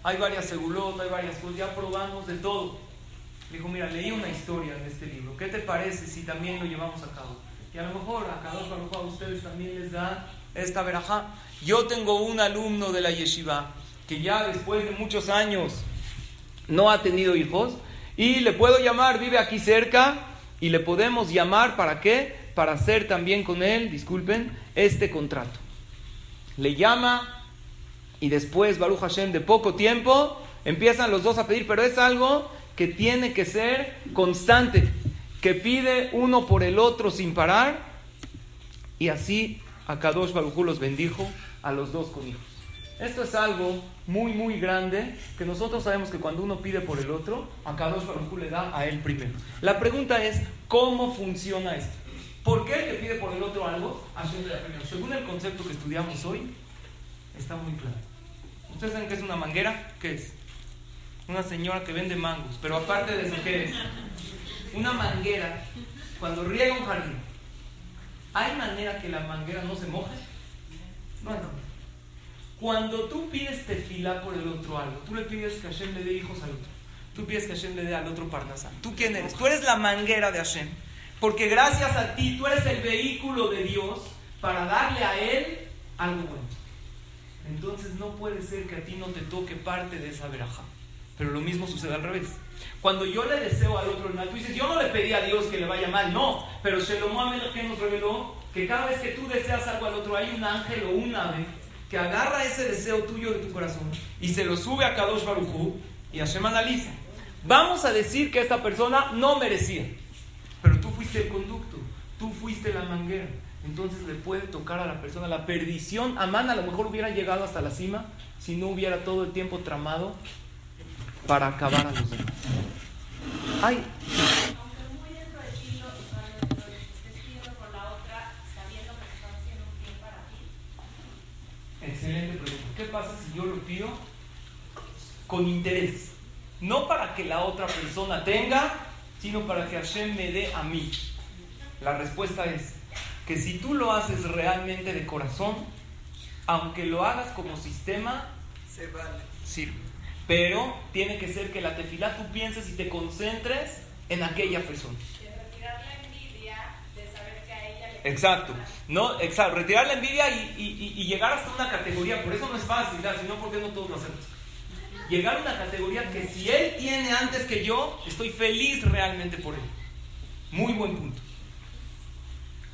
S1: hay varias segulotas, hay varias cosas, ya probamos de todo. Le dijo, mira, leí una historia en este libro. ¿Qué te parece si también lo llevamos a cabo? Y a lo mejor a cada uno a ustedes también les da esta verajá. Yo tengo un alumno de la yeshiva que ya después de muchos años no ha tenido hijos, y le puedo llamar, vive aquí cerca, y le podemos llamar para qué? Para hacer también con él, disculpen, este contrato. Le llama y después, Baruch Hashem, de poco tiempo, empiezan los dos a pedir, pero es algo que tiene que ser constante, que pide uno por el otro sin parar, y así Akadosh Baruj los bendijo a los dos con hijos. Esto es algo muy, muy grande que nosotros sabemos que cuando uno pide por el otro, a Kadosh Baruj le da a él primero. La pregunta es, ¿cómo funciona esto? ¿Por qué el que pide por el otro algo, Hashem le primero? Según el concepto que estudiamos hoy, está muy claro. ¿Ustedes saben qué es una manguera? ¿Qué es? Una señora que vende mangos. Pero aparte de eso, ¿qué es? Una manguera, cuando riega un jardín, ¿hay manera que la manguera no se moje? No hay cuando tú pides tefilá por el otro algo, tú le pides que Hashem le dé hijos al otro. Tú pides que Hashem le dé al otro parnasá. ¿Tú quién eres? Tú eres la manguera de Hashem. Porque gracias a ti tú eres el vehículo de Dios para darle a Él algo bueno. Entonces no puede ser que a ti no te toque parte de esa veraja. Pero lo mismo sucede al revés. Cuando yo le deseo al otro el mal, tú dices, yo no le pedí a Dios que le vaya mal, no. Pero Shelomo que nos reveló que cada vez que tú deseas algo al otro, hay un ángel o un ave que agarra ese deseo tuyo de tu corazón y se lo sube a Kadosh Baruchu y Hashem analiza. Vamos a decir que esta persona no merecía, pero tú fuiste el conducto, tú fuiste la manguera. Entonces le puede tocar a la persona la perdición. Amán a lo mejor hubiera llegado hasta la cima si no hubiera todo el tiempo tramado para acabar a los demás. Ay, Excelente pregunta. ¿Qué pasa si yo lo pido con interés? No para que la otra persona tenga, sino para que Hashem me dé a mí. La respuesta es que si tú lo haces realmente de corazón, aunque lo hagas como sistema,
S3: se vale.
S1: Sirve. Pero tiene que ser que la tefilá tú pienses y te concentres en aquella persona. Exacto. No, exacto. Retirar la envidia y, llegar hasta una categoría. Por eso no es fácil, sino porque no todos lo hacemos. Llegar a una categoría que si él tiene antes que yo, estoy feliz realmente por él. Muy buen punto.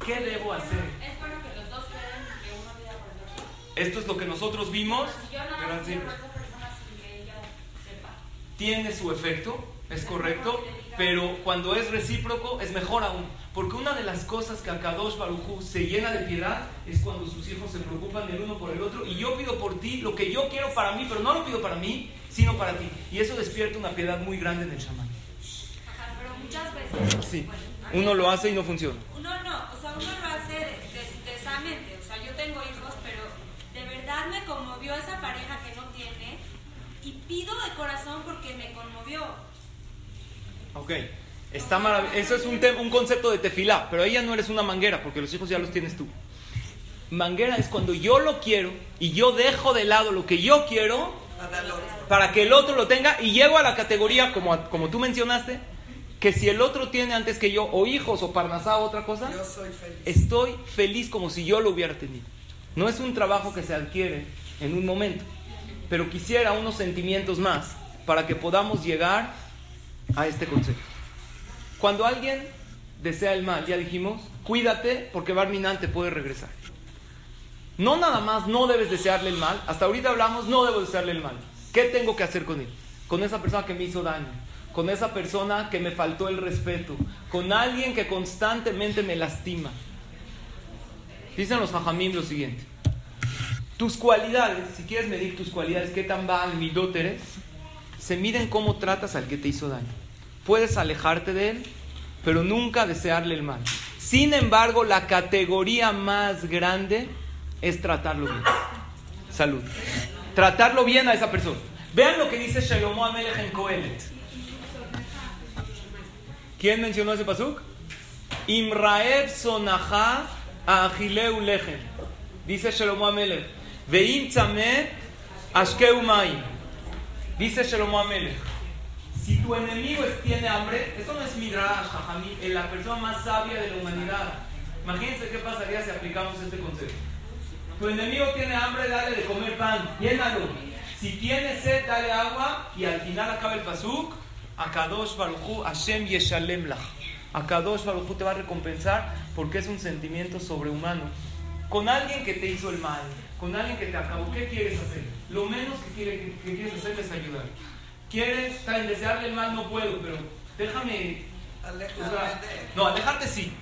S1: ¿Qué debo hacer?
S2: Es bueno que los dos que uno por el otro.
S1: Esto es lo que nosotros vimos.
S2: Si yo no esa persona sin que ella sepa.
S1: Tiene su efecto, es correcto, pero cuando es recíproco es mejor aún. Porque una de las cosas que a Kadosh Barujú se llena de piedad es cuando sus hijos se preocupan del uno por el otro y yo pido por ti lo que yo quiero para mí, pero no lo pido para mí, sino para ti. Y eso despierta una piedad muy grande en el chamán.
S2: pero muchas veces.
S1: Sí. Uno lo hace y no funciona.
S2: Uno no, o sea, uno lo hace des- desdesamente. O sea, yo tengo hijos, pero de verdad me conmovió esa pareja que no tiene y pido de corazón porque me conmovió.
S1: Ok. Está maravilloso. Eso es un, un concepto de tefilá, pero ahí ya no eres una manguera, porque los hijos ya los tienes tú. Manguera es cuando yo lo quiero y yo dejo de lado lo que yo quiero para que el otro lo tenga y llego a la categoría, como, como tú mencionaste, que si el otro tiene antes que yo, o hijos, o parnasá, o otra cosa,
S3: Yo soy feliz.
S1: estoy feliz como si yo lo hubiera tenido. No es un trabajo que se adquiere en un momento, pero quisiera unos sentimientos más para que podamos llegar a este concepto. Cuando alguien desea el mal, ya dijimos, cuídate porque Barminan te puede regresar. No nada más no debes desearle el mal, hasta ahorita hablamos, no debo desearle el mal. ¿Qué tengo que hacer con él? Con esa persona que me hizo daño, con esa persona que me faltó el respeto, con alguien que constantemente me lastima. Dicen los hajamim lo siguiente. Tus cualidades, si quieres medir tus cualidades, qué tan baal eres, se miden cómo tratas al que te hizo daño. Puedes alejarte de él, pero nunca desearle el mal. Sin embargo, la categoría más grande es tratarlo bien. Salud. Tratarlo bien a esa persona. Vean lo que dice Shlomo Amelech en Kohelet. ¿Quién mencionó ese pasuk? Imraev sonaja Achileu lechem. Dice Shlomo Amelech. Veim tzameh ashkeu. Dice Shlomo Amelech. Si tu enemigo tiene hambre, esto no es midrash, jajamí, es la persona más sabia de la humanidad. Imagínense qué pasaría si aplicamos este concepto. Tu enemigo tiene hambre, dale de comer pan, llénalo. Si tiene sed, dale agua y al final acaba el pasuk. Akadosh Baruchu Hashem Yeshalem Lach. Akadosh Baruchu te va a recompensar porque es un sentimiento sobrehumano. Con alguien que te hizo el mal, con alguien que te acabó, ¿qué quieres hacer? Lo menos que, quiere- que quieres hacer es ayudar. Quieres, bien, desearle el mal no puedo, pero déjame o sea,
S3: de
S1: no, alejarte sí.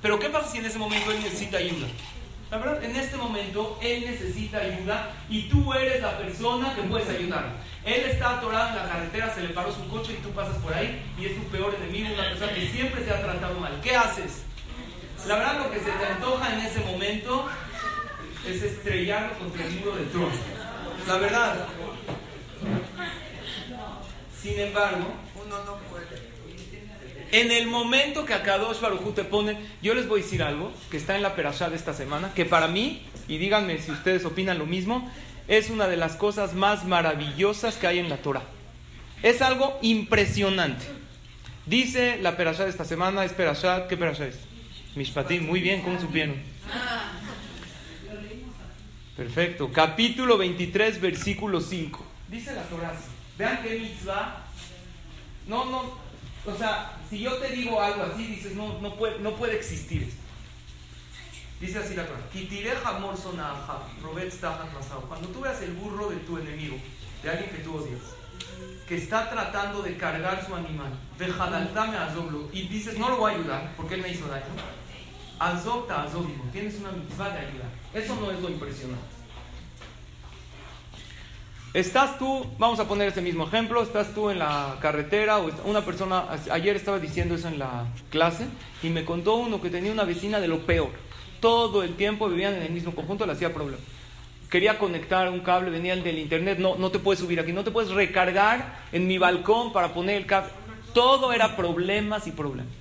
S1: Pero ¿qué pasa si en ese momento él necesita ayuda? La verdad, en este momento él necesita ayuda y tú eres la persona que puedes ayudar. Él está atorado en la carretera, se le paró su coche y tú pasas por ahí y es tu peor enemigo, una persona que siempre te ha tratado mal. ¿Qué haces? La verdad, lo que se te antoja en ese momento es estrellarlo contra el muro del trono. La verdad. Sin embargo,
S3: Uno no puede.
S1: en el momento que Akadosh Barujú te pone, yo les voy a decir algo que está en la perashá de esta semana, que para mí, y díganme si ustedes opinan lo mismo, es una de las cosas más maravillosas que hay en la Torah. Es algo impresionante. Dice la perashá de esta semana, es perashá, ¿qué perashá es? Mishpatim, muy bien, ¿cómo supieron? Perfecto, capítulo 23, versículo 5. Dice la Torah. Vean qué mitzvah no, no, o sea, si yo te digo algo así, dices, no, no, puede, no puede existir esto. Dice así la Torah. "Kitire hamor sonaja, robetz tahat masao". Cuando tú veas el burro de tu enemigo, de alguien que tú odias, que está tratando de cargar su animal, y dices, no lo voy a ayudar porque él me hizo daño, azobta azobimo, tienes una mitzvah de ayudar. Eso no es lo impresionante. Estás tú, vamos a poner ese mismo ejemplo, estás tú en la carretera o una persona, ayer estaba diciendo eso en la clase y me contó uno que tenía una vecina de lo peor. Todo el tiempo vivían en el mismo conjunto, le hacía problema. Quería conectar un cable, venía el del internet, no, no te puedes subir aquí, no te puedes recargar en mi balcón para poner el cable. Todo era problemas y problemas.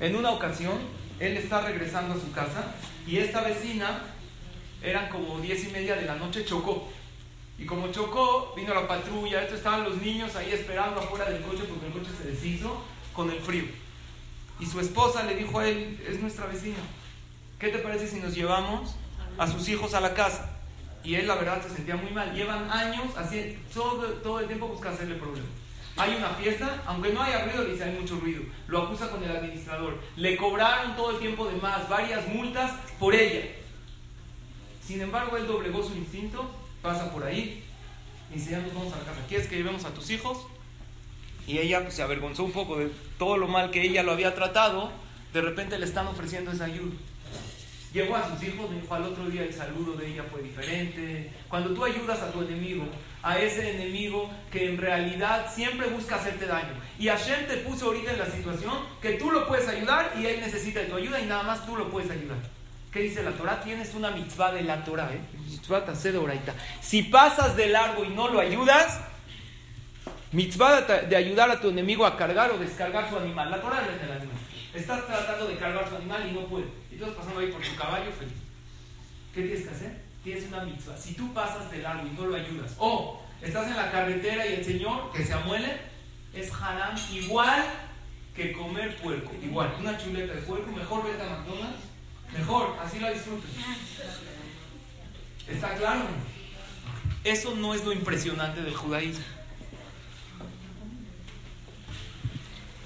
S1: En una ocasión, él está regresando a su casa y esta vecina, eran como diez y media de la noche, chocó. Y como chocó, vino la patrulla, esto estaban los niños ahí esperando afuera del coche porque el coche se deshizo con el frío. Y su esposa le dijo a él, es nuestra vecina, ¿qué te parece si nos llevamos a sus hijos a la casa? Y él la verdad se sentía muy mal. Llevan años así, todo, todo el tiempo busca hacerle problemas. Hay una fiesta, aunque no haya ruido, le dice hay mucho ruido. Lo acusa con el administrador. Le cobraron todo el tiempo de más, varias multas por ella. Sin embargo, él doblegó su instinto, pasa por ahí y dice, ya nos vamos a la casa. ¿Quieres que llevemos a tus hijos? Y ella pues, se avergonzó un poco de todo lo mal que ella lo había tratado. De repente le están ofreciendo esa ayuda. Llegó a sus hijos, dijo al otro día el saludo de ella fue diferente. Cuando tú ayudas a tu enemigo, a ese enemigo que en realidad siempre busca hacerte daño. Y Hashem te puso ahorita en la situación que tú lo puedes ayudar y él necesita de tu ayuda y nada más tú lo puedes ayudar. ¿Qué dice la Torah? Tienes una mitzvah de la Torah, ¿eh? Mitzvah de oraita. Si pasas de largo y no lo ayudas, mitzvah de ayudar a tu enemigo a cargar o descargar su animal. La Torah es el animal. Estás tratando de cargar su animal y no puede. Y tú estás pasando ahí por tu caballo feliz. ¿Qué tienes que hacer? Tienes una mitzvah. Si tú pasas de largo y no lo ayudas, o estás en la carretera y el Señor que se amuele, es haram igual que comer puerco. Igual, una chuleta de puerco, mejor vete a McDonald's, mejor, así la disfrutas. ¿Está claro? Eso no es lo impresionante del judaísmo.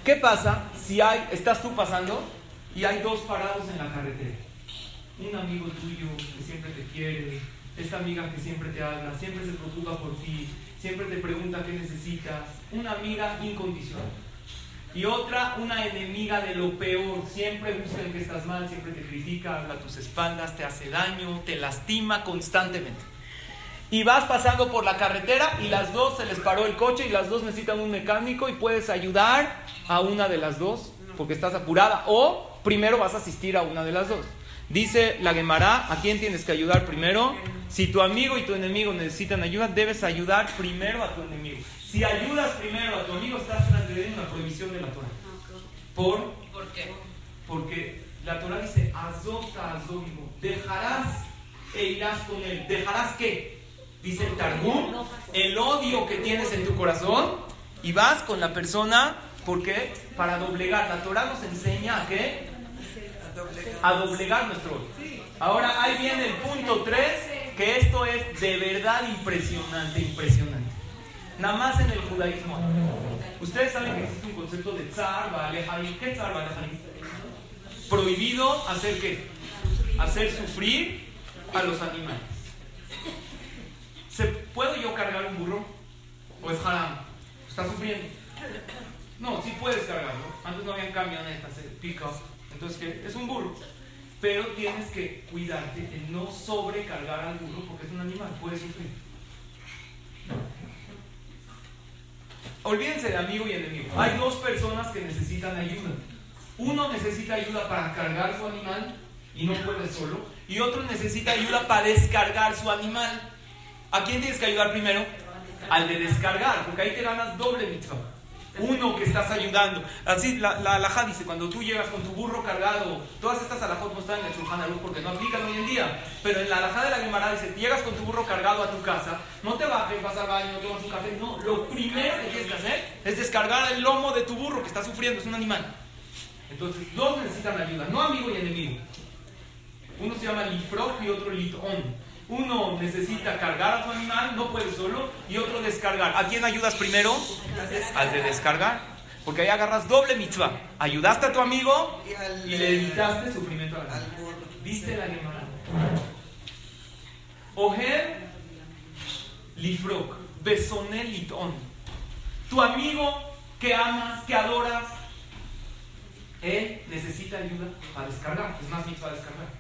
S1: ¿Qué pasa si hay, estás tú pasando y hay dos parados en la carretera? Un amigo tuyo que siempre te quiere, esta amiga que siempre te habla, siempre se preocupa por ti, siempre te pregunta qué necesitas, una amiga incondicional. Y otra, una enemiga de lo peor, siempre busca en que estás mal, siempre te critica, habla a tus espaldas, te hace daño, te lastima constantemente y vas pasando por la carretera y las dos se les paró el coche y las dos necesitan un mecánico y puedes ayudar a una de las dos porque estás apurada o primero vas a asistir a una de las dos. Dice la Gemara, ¿a quién tienes que ayudar primero? Si tu amigo y tu enemigo necesitan ayuda, debes ayudar primero a tu enemigo. Si ayudas primero a tu amigo, estás transgrediendo la prohibición de la Torah. ¿Por?
S3: ¿Por qué?
S1: Porque la Torah dice, azota azónigo, dejarás e irás con él. ¿Dejarás qué? dice el Targum, el odio que tienes en tu corazón y vas con la persona, porque Para doblegar. La Torah nos enseña a qué? A doblegar nuestro odio. Ahora ahí viene el punto 3, que esto es de verdad impresionante, impresionante. Nada más en el judaísmo. Ustedes saben que existe un concepto de tzar, ¿Qué tzar, Prohibido hacer qué? Hacer sufrir a los animales. ¿Puedo yo cargar un burro? ¿O es haram? ¿Está sufriendo? No, sí puedes cargarlo. Antes no habían camionetas, se pica. Entonces, ¿qué? Es un burro. Pero tienes que cuidarte de no sobrecargar al burro porque es un animal, puede sufrir. Olvídense de amigo y enemigo. Hay dos personas que necesitan ayuda. Uno necesita ayuda para cargar su animal y no puede solo. Y otro necesita ayuda para descargar su animal. ¿A quién tienes que ayudar primero? Al de descargar, porque ahí te ganas doble mitzvah. Uno que estás ayudando. Así la, la dice, cuando tú llegas con tu burro cargado, todas estas alajot no están en el Shulchan luz porque no aplican hoy en día, pero en la alajá de la Gemara dice, llegas con tu burro cargado a tu casa, no te bajes, vas al baño, tomas un café, no, lo primero que tienes que hacer es descargar el lomo de tu burro que está sufriendo, es un animal. Entonces, dos necesitan ayuda, no amigo y enemigo. Uno se llama lifrog y otro litón. Uno necesita cargar a su animal, no puede solo, y otro descargar. ¿A quién ayudas primero? Al de descargar. Porque ahí agarras doble mitzvah. Ayudaste a tu amigo y le evitaste sufrimiento al animal. Dice la Gemara. Ojer lifrok, besoné litón. Tu amigo que amas, que adoras, él necesita ayuda para descargar. Es más mitzvah descargar.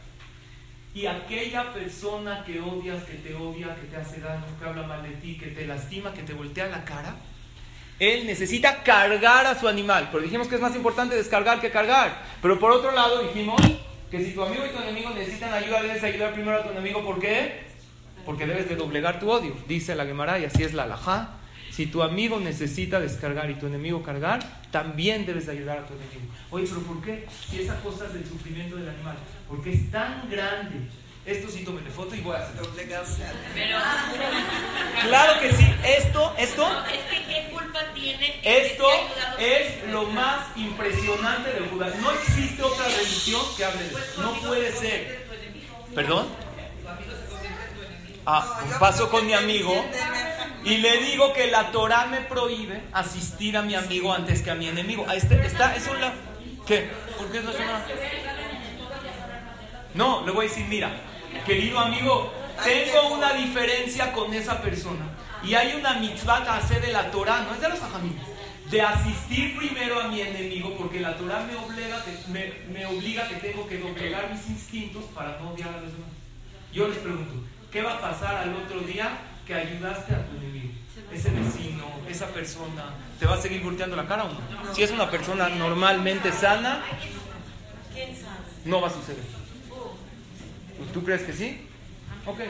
S1: Y aquella persona que odias, que te odia, que te hace daño, que habla mal de ti, que te lastima, que te voltea la cara, él necesita cargar a su animal. Pero dijimos que es más importante descargar que cargar. Pero por otro lado dijimos que si tu amigo y tu enemigo necesitan ayuda, debes ayudar primero a tu enemigo. ¿Por qué? Porque debes de doblegar tu odio. Dice la Gemara y así es la alajá. Si tu amigo necesita descargar y tu enemigo cargar, también debes de ayudar a tu enemigo. Oye, pero ¿por qué? Si esa cosa es del sufrimiento del animal, porque es tan grande. Esto sí la foto y voy a hacer.
S3: Pero,
S1: claro que sí. Esto, esto.
S3: es que qué culpa tiene.
S1: Esto es lo más impresionante del judaísmo. No existe otra religión que hable de eso. No puede ser. ¿Perdón? Ah, pasó con mi amigo y le digo que la Torah me prohíbe asistir a mi amigo antes que a mi enemigo. Este, está, es una... ¿Qué? ¿Por qué es una... No, le voy a decir, mira, querido amigo, tengo una diferencia con esa persona. Y hay una mitzvah que hace de la Torah, no es de los ajamim. de asistir primero a mi enemigo, porque la Torah me obliga, me, me obliga que tengo que doblegar mis instintos para no odiar a los demás. Yo les pregunto, ¿qué va a pasar al otro día que ayudaste a tu enemigo? Ese vecino, esa persona, ¿te va a seguir volteando la cara o no? Si es una persona normalmente sana, no va a suceder. ¿Tú crees que sí? Ok.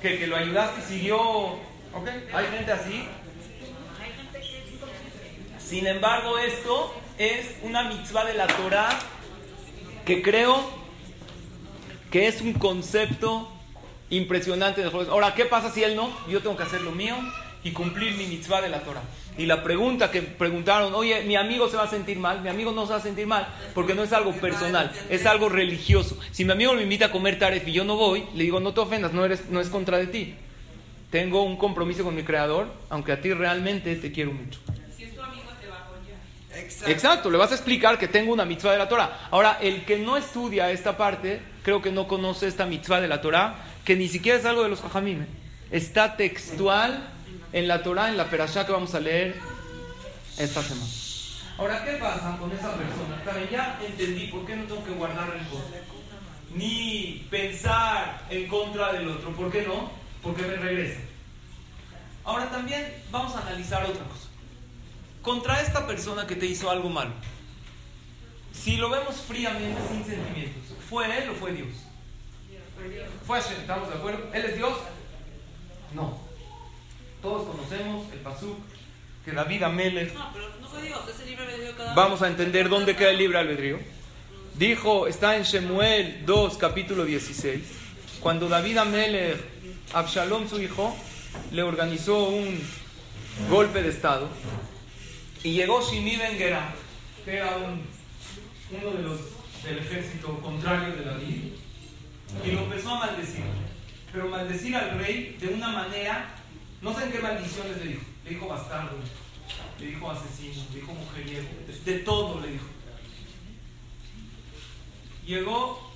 S1: Que, que lo ayudaste y siguió. Ok. Hay gente así. Sin embargo, esto es una mitzvah de la Torah que creo que es un concepto impresionante. Ahora, ¿qué pasa si él no? Yo tengo que hacer lo mío y cumplir mi mitzvah de la Torah. Y la pregunta que preguntaron, oye, mi amigo se va a sentir mal, mi amigo no se va a sentir mal, porque no es algo personal, es algo religioso. Si mi amigo me invita a comer taref y yo no voy, le digo, no te ofendas, no, eres, no es contra de ti. Tengo un compromiso con mi creador, aunque a ti realmente te quiero mucho.
S3: Si es tu amigo, te va a apoyar.
S1: Exacto. Exacto, le vas a explicar que tengo una mitzvah de la Torah. Ahora, el que no estudia esta parte, creo que no conoce esta mitzvah de la Torah, que ni siquiera es algo de los jajamim. ¿eh? Está textual en la Torah, en la Perashá que vamos a leer esta semana. Ahora, ¿qué pasa con esa persona? Claro, ya entendí por qué no tengo que guardar rencor. Ni pensar en contra del otro. ¿Por qué no? Porque me regresa. Ahora también vamos a analizar otra cosa. Contra esta persona que te hizo algo malo. Si lo vemos fríamente, sin sentimientos, ¿fue él o fue Dios? Fue Hashem, ¿estamos de acuerdo? ¿Él es Dios? No. Todos conocemos el Pasuk, que David Amelech.
S3: No, pero no fue Dios, ese libre albedrío cada
S1: Vamos a entender dónde queda el libre albedrío. Dijo, está en Shemuel 2, capítulo 16, cuando David Amelech, Absalom su hijo, le organizó un golpe de estado y llegó Shimi Ben que era un, uno de los del ejército contrario de David, y lo empezó a maldecir. Pero maldecir al rey de una manera, no sé en qué maldiciones le dijo. Le dijo bastardo, le dijo asesino, le dijo mujeriego, de, todo le dijo. Llegó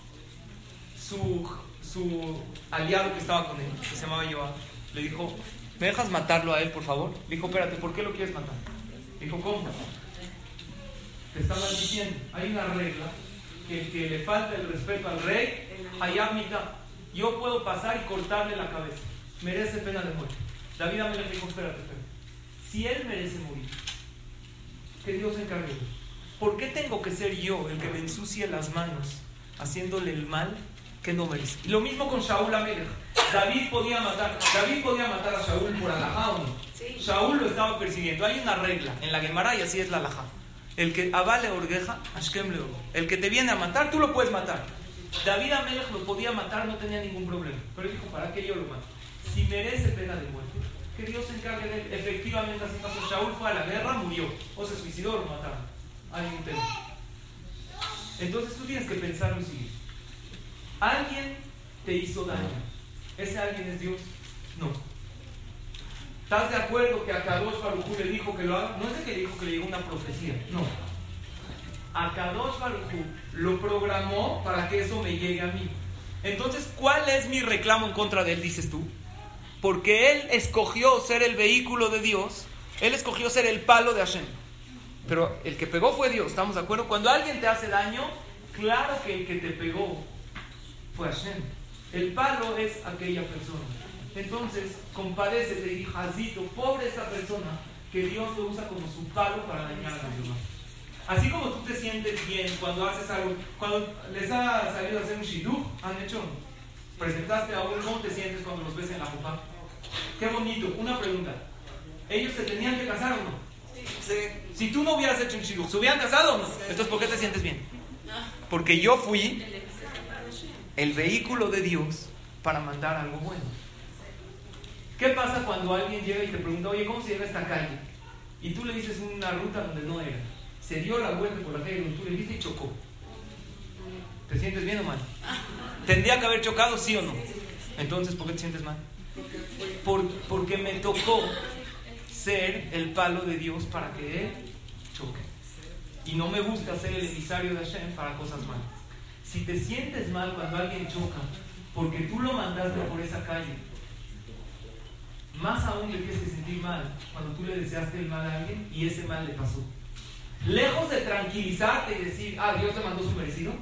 S1: su, su aliado que estaba con él, que se llamaba Joab, le dijo, ¿me dejas matarlo a él, por favor? Le dijo, espérate, ¿por qué lo quieres matar? Le dijo, ¿cómo? Te está maldiciendo. Hay una regla que el que le falta el respeto al rey, allá mitad. Yo puedo pasar y cortarle la cabeza. Merece pena de muerte. David me dijo, espérate, espérate. Si él merece morir, que Dios se encargue. ¿Por qué tengo que ser yo el que me ensucie las manos haciéndole el mal que no merece? Y lo mismo con Shaul Amelech. David podía matar, David podía matar a Shaul por alajá o no. Shaul lo estaba persiguiendo. Hay una regla en la Gemara y así es la alajá. El que avale orgeja, El que te viene a matar, tú lo puedes matar. David Amelech lo podía matar, no tenía ningún problema. Pero dijo, ¿para qué yo lo mato? Si merece pena de muerte, que Dios se encargue de él. Efectivamente así pasó. Shaul fue a la guerra, murió. O se suicidó lo mataron. Hay un tema. Entonces tú tienes que pensar lo siguiente. Alguien te hizo daño. ¿Ese alguien es Dios? No. ¿Estás de acuerdo que a Kadosh Baruj le dijo que lo haga? No es de que le dijo que le llegó una profecía. No. A Kadosh Baruj lo programó para que eso me llegue a mí. Entonces, ¿cuál es mi reclamo en contra de él, dices tú? Porque él escogió ser el vehículo de Dios, él escogió ser el palo de Hashem. Pero el que pegó fue Dios, ¿estamos de acuerdo? Cuando alguien te hace daño, claro que el que te pegó fue Hashem. El palo es aquella persona. Entonces, compadécete y Hazito, pobre esa persona que Dios lo usa como su palo para dañar a los demás. Así como tú te sientes bien cuando haces algo, cuando les ha salido a hacer un shidduch, han hecho, presentaste a uno, ¿cómo te sientes cuando los ves en la copa? Qué bonito. Una pregunta. ¿Ellos se tenían que casar o no?
S4: Sí.
S1: Si tú no hubieras hecho un shidduch, ¿se hubieran casado o no? Entonces, ¿por qué te sientes bien? Porque yo fui el vehículo de Dios para mandar algo bueno. ¿Qué pasa cuando alguien llega y te pregunta, oye, ¿cómo se llama esta calle? Y tú le dices una ruta donde no era. Se dio la vuelta por la calle donde tú le dijiste y chocó. ¿Te sientes bien o mal? ¿Tendría que haber chocado, sí o no? Entonces, ¿por qué te sientes mal? Por- porque me tocó ser el palo de Dios para que Él choque. Y no me gusta ser el emisario de Hashem para cosas malas. Si te sientes mal cuando alguien choca, porque tú lo mandaste por esa calle, más aún le tienes que sentir mal cuando tú le deseaste el mal a alguien y ese mal le pasó. Lejos de tranquilizarte y decir, ah, Dios te mandó su merecido,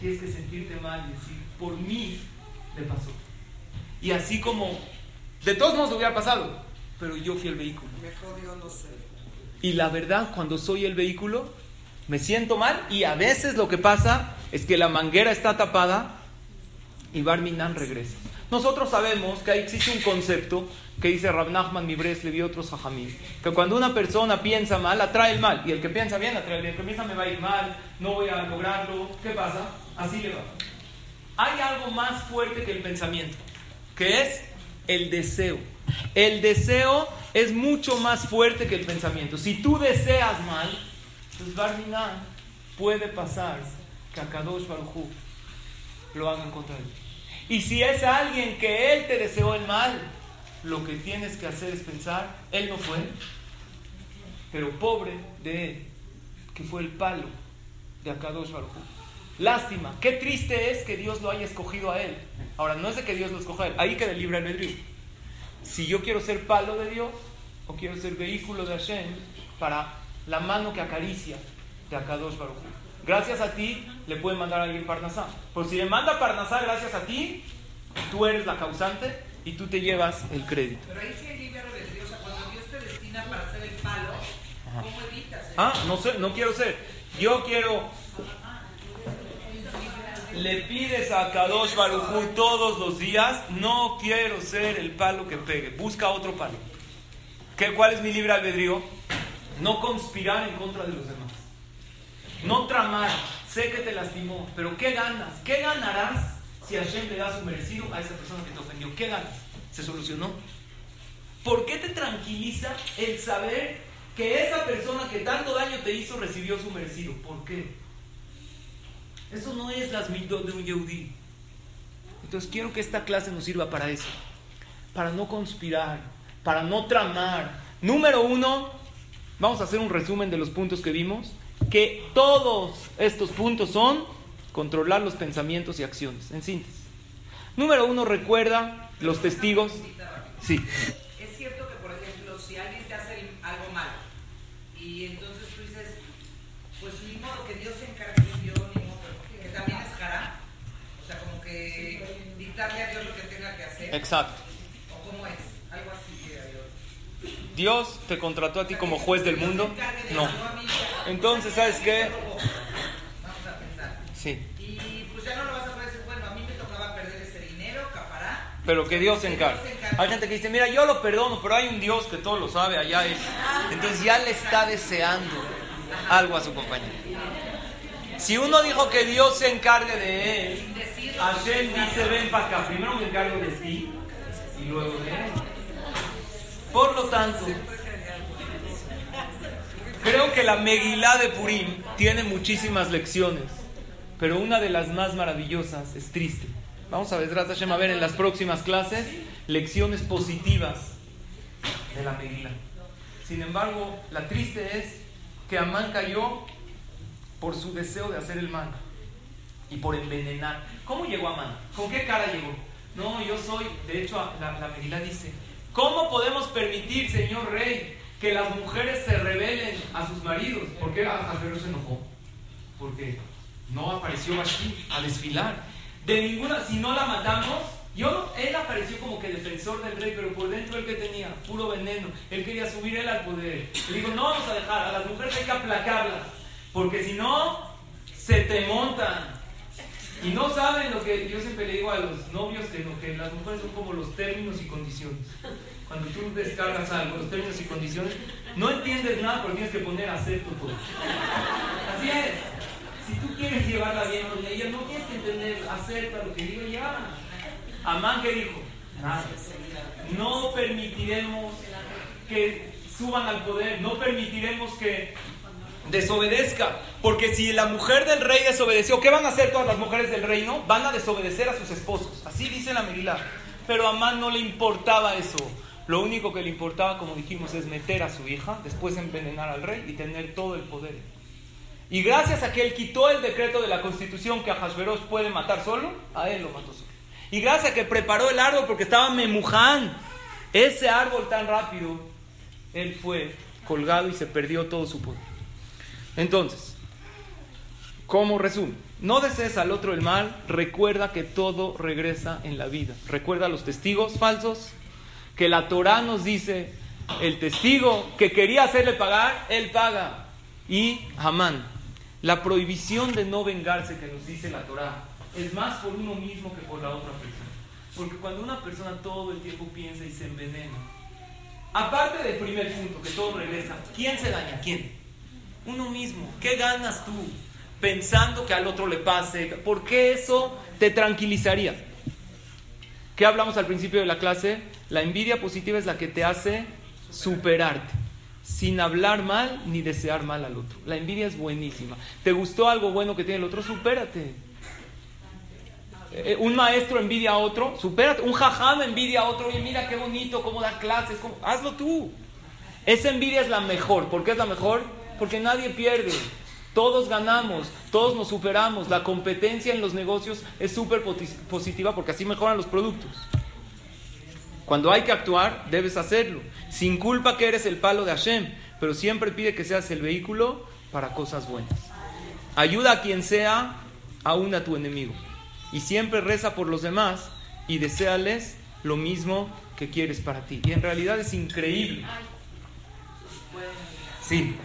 S1: tienes que sentirte mal y decir, por mí le pasó. Y así como, de todos modos lo hubiera pasado, pero yo fui el vehículo.
S3: Mejor no sé.
S1: Y la verdad, cuando soy el vehículo, me siento mal y a veces lo que pasa es que la manguera está tapada y Barminan regresa. Nosotros sabemos que existe un concepto que dice Rab Nachman Mibres le dio otros hajamim, que cuando una persona piensa mal, atrae el mal, y el que piensa bien atrae el bien, el piensa me va a ir mal, no voy a lograrlo, ¿qué pasa? Así le va. Hay algo más fuerte que el pensamiento, que es el deseo. El deseo es mucho más fuerte que el pensamiento. Si tú deseas mal, pues Barminan puede pasar que a Kadosh Baruj lo haga en contra él. Y si es alguien que él te deseó el mal, lo que tienes que hacer es pensar, él no fue, pero pobre de él, que fue el palo de Akadosh Baruj Lástima, qué triste es que Dios lo haya escogido a él. Ahora, no es de que Dios lo escoja a él, ahí queda el libre albedrío. Si yo quiero ser palo de Dios o quiero ser vehículo de Hashem para la mano que acaricia de Akadosh Baruj Gracias a ti le puede mandar a alguien Parnasá. Por si le manda Parnasá gracias a ti, tú eres la causante y tú te llevas el crédito.
S3: Pero ahí sí hay libre albedrío, o sea, cuando Dios te destina para hacer el palo, ¿cómo evitas?
S1: Ah, no sé, no quiero ser. Yo quiero. Le pides a Kadosh Barujú todos los días, no quiero ser el palo que pegue, busca otro palo. ¿Qué, ¿Cuál es mi libre albedrío? No conspirar en contra de los demás. No tramar. Sé que te lastimó, pero ¿qué ganas? ¿Qué ganarás si Hashem le da su merecido a esa persona que te ofendió? ¿Qué ganas? ¿Se solucionó? ¿Por qué te tranquiliza el saber que esa persona que tanto daño te hizo recibió su merecido? ¿Por qué? Eso no es las mitos de un Yehudi. Entonces quiero que esta clase nos sirva para eso. Para no conspirar, para no tramar. Número uno, vamos a hacer un resumen de los puntos que vimos. Que todos estos puntos son controlar los pensamientos y acciones, en síntesis. Número uno, recuerda los testigos. Sí.
S3: Es cierto que, por ejemplo, si alguien te hace algo malo y entonces tú dices, pues ni modo que Dios se encargue de yo, ni modo, que también es cara. O sea, como que dictarle a Dios lo que tenga que hacer.
S1: Exacto.
S3: ¿O cómo es? Algo así que Dios.
S1: Te contrató a ti como juez del mundo. No. Entonces, ¿sabes qué? Sí.
S3: Y pues ya no lo vas a poder decir, bueno, a mí me tocaba perder ese dinero, capará.
S1: Pero que Dios se encargue. Hay gente que dice, mira, yo lo perdono, pero hay un Dios que todo lo sabe, allá es. Entonces ya le está deseando algo a su compañero. Si uno dijo que Dios se encargue de él, Hashem dice, ven para acá, primero me encargo de ti y luego de él. Por lo tanto, creo que la Megilá de Purim tiene muchísimas lecciones, pero una de las más maravillosas es triste. Vamos a ver, a ver en las próximas clases lecciones positivas de la Megilá. Sin embargo, la triste es que Amán cayó por su deseo de hacer el mal y por envenenar. ¿Cómo llegó Amán? ¿Con qué cara llegó? No, yo soy, de hecho, la, la Megilá dice, ¿cómo podemos permitir, señor rey, que las mujeres se rebelen a sus maridos? ¿Por qué Alfredo se enojó? Porque no apareció aquí a desfilar. De ninguna, si no la matamos, yo, él apareció como que defensor del rey, pero por dentro él que tenía puro veneno. Él quería subir él al poder. Le digo, no vamos a dejar, a las mujeres hay que aplacarlas, porque si no, se te montan. Y no saben lo que yo siempre le digo a los novios, que, que las mujeres son como los términos y condiciones. Cuando tú descargas algo, los términos y condiciones, no entiendes nada, pero tienes que poner acepto todo. Así es. Si tú quieres llevarla bien con ella, no tienes que entender, acepta lo que digo ya. Amán que dijo, nada. No permitiremos que suban al poder, no permitiremos que desobedezca, porque si la mujer del rey desobedeció, ¿qué van a hacer todas las mujeres del reino? Van a desobedecer a sus esposos. Así dice la Megilá. Pero a Amán no le importaba eso. Lo único que le importaba, como dijimos, es meter a su hija, después envenenar al rey y tener todo el poder. Y gracias a que él quitó el decreto de la constitución que a Hashverosh puede matar solo, a él lo mató solo. Y gracias a que preparó el árbol porque estaba memuján, Ese árbol tan rápido, él fue colgado y se perdió todo su poder. Entonces, como resumen, no desees al otro el mal, recuerda que todo regresa en la vida. Recuerda los testigos falsos, que la Torah nos dice, el testigo que quería hacerle pagar, él paga. Y Hamán, la prohibición de no vengarse que nos dice la Torah, es más por uno mismo que por la otra persona. Porque cuando una persona todo el tiempo piensa y se envenena, aparte del primer punto, que todo regresa, ¿quién se daña? ¿Quién? Uno mismo. ¿Qué ganas tú pensando que al otro le pase? ¿Por qué eso te tranquilizaría? ¿Qué hablamos al principio de la clase? La envidia positiva es la que te hace superarte, sin hablar mal ni desear mal al otro. La envidia es buenísima. ¿Te gustó algo bueno que tiene el otro? Supérate. Eh, un maestro envidia a otro, supérate. Un jajam envidia a otro, y mira qué bonito, cómo da clases, hazlo tú. Esa envidia es la mejor. ¿Por qué es la mejor? Porque nadie pierde. Todos ganamos, todos nos superamos. La competencia en los negocios es súper positiva porque así mejoran los productos. Cuando hay que actuar, debes hacerlo. Sin culpa que eres el palo de Hashem, pero siempre pide que seas el vehículo para cosas buenas. Ayuda a quien sea, aún a tu enemigo. Y siempre reza por los demás y deséales lo mismo que quieres para ti. Y en realidad es increíble. Sí,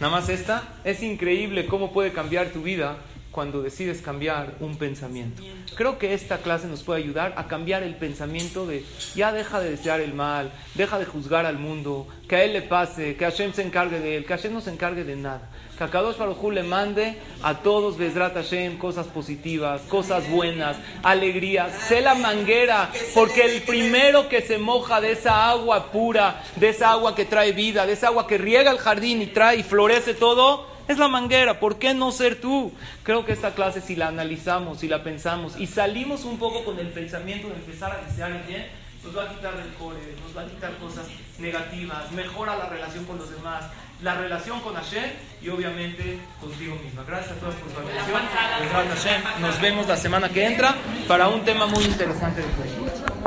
S1: nada más esta. Es increíble cómo puede cambiar tu vida cuando decides cambiar un pensamiento. Creo que esta clase nos puede ayudar a cambiar el pensamiento de ya deja de desear el mal, deja de juzgar al mundo, que a él le pase, que Hashem se encargue de él, que Hashem no se encargue de nada. Que a Kadosh le mande a todos Besrat Hashem cosas positivas, cosas buenas, alegría. Sé la manguera, porque el primero que se moja de esa agua pura, de esa agua que trae vida, de esa agua que riega el jardín y trae y florece todo, es la manguera, ¿por qué no ser tú? Creo que esta clase si la analizamos, si la pensamos y salimos un poco con el pensamiento de empezar a desear el bien, nos va a quitar del core, nos va a quitar cosas negativas, mejora la relación con los demás, la relación con Hashem y obviamente contigo misma. Gracias a todos por su atención. Nos vemos la semana que entra para un tema muy interesante de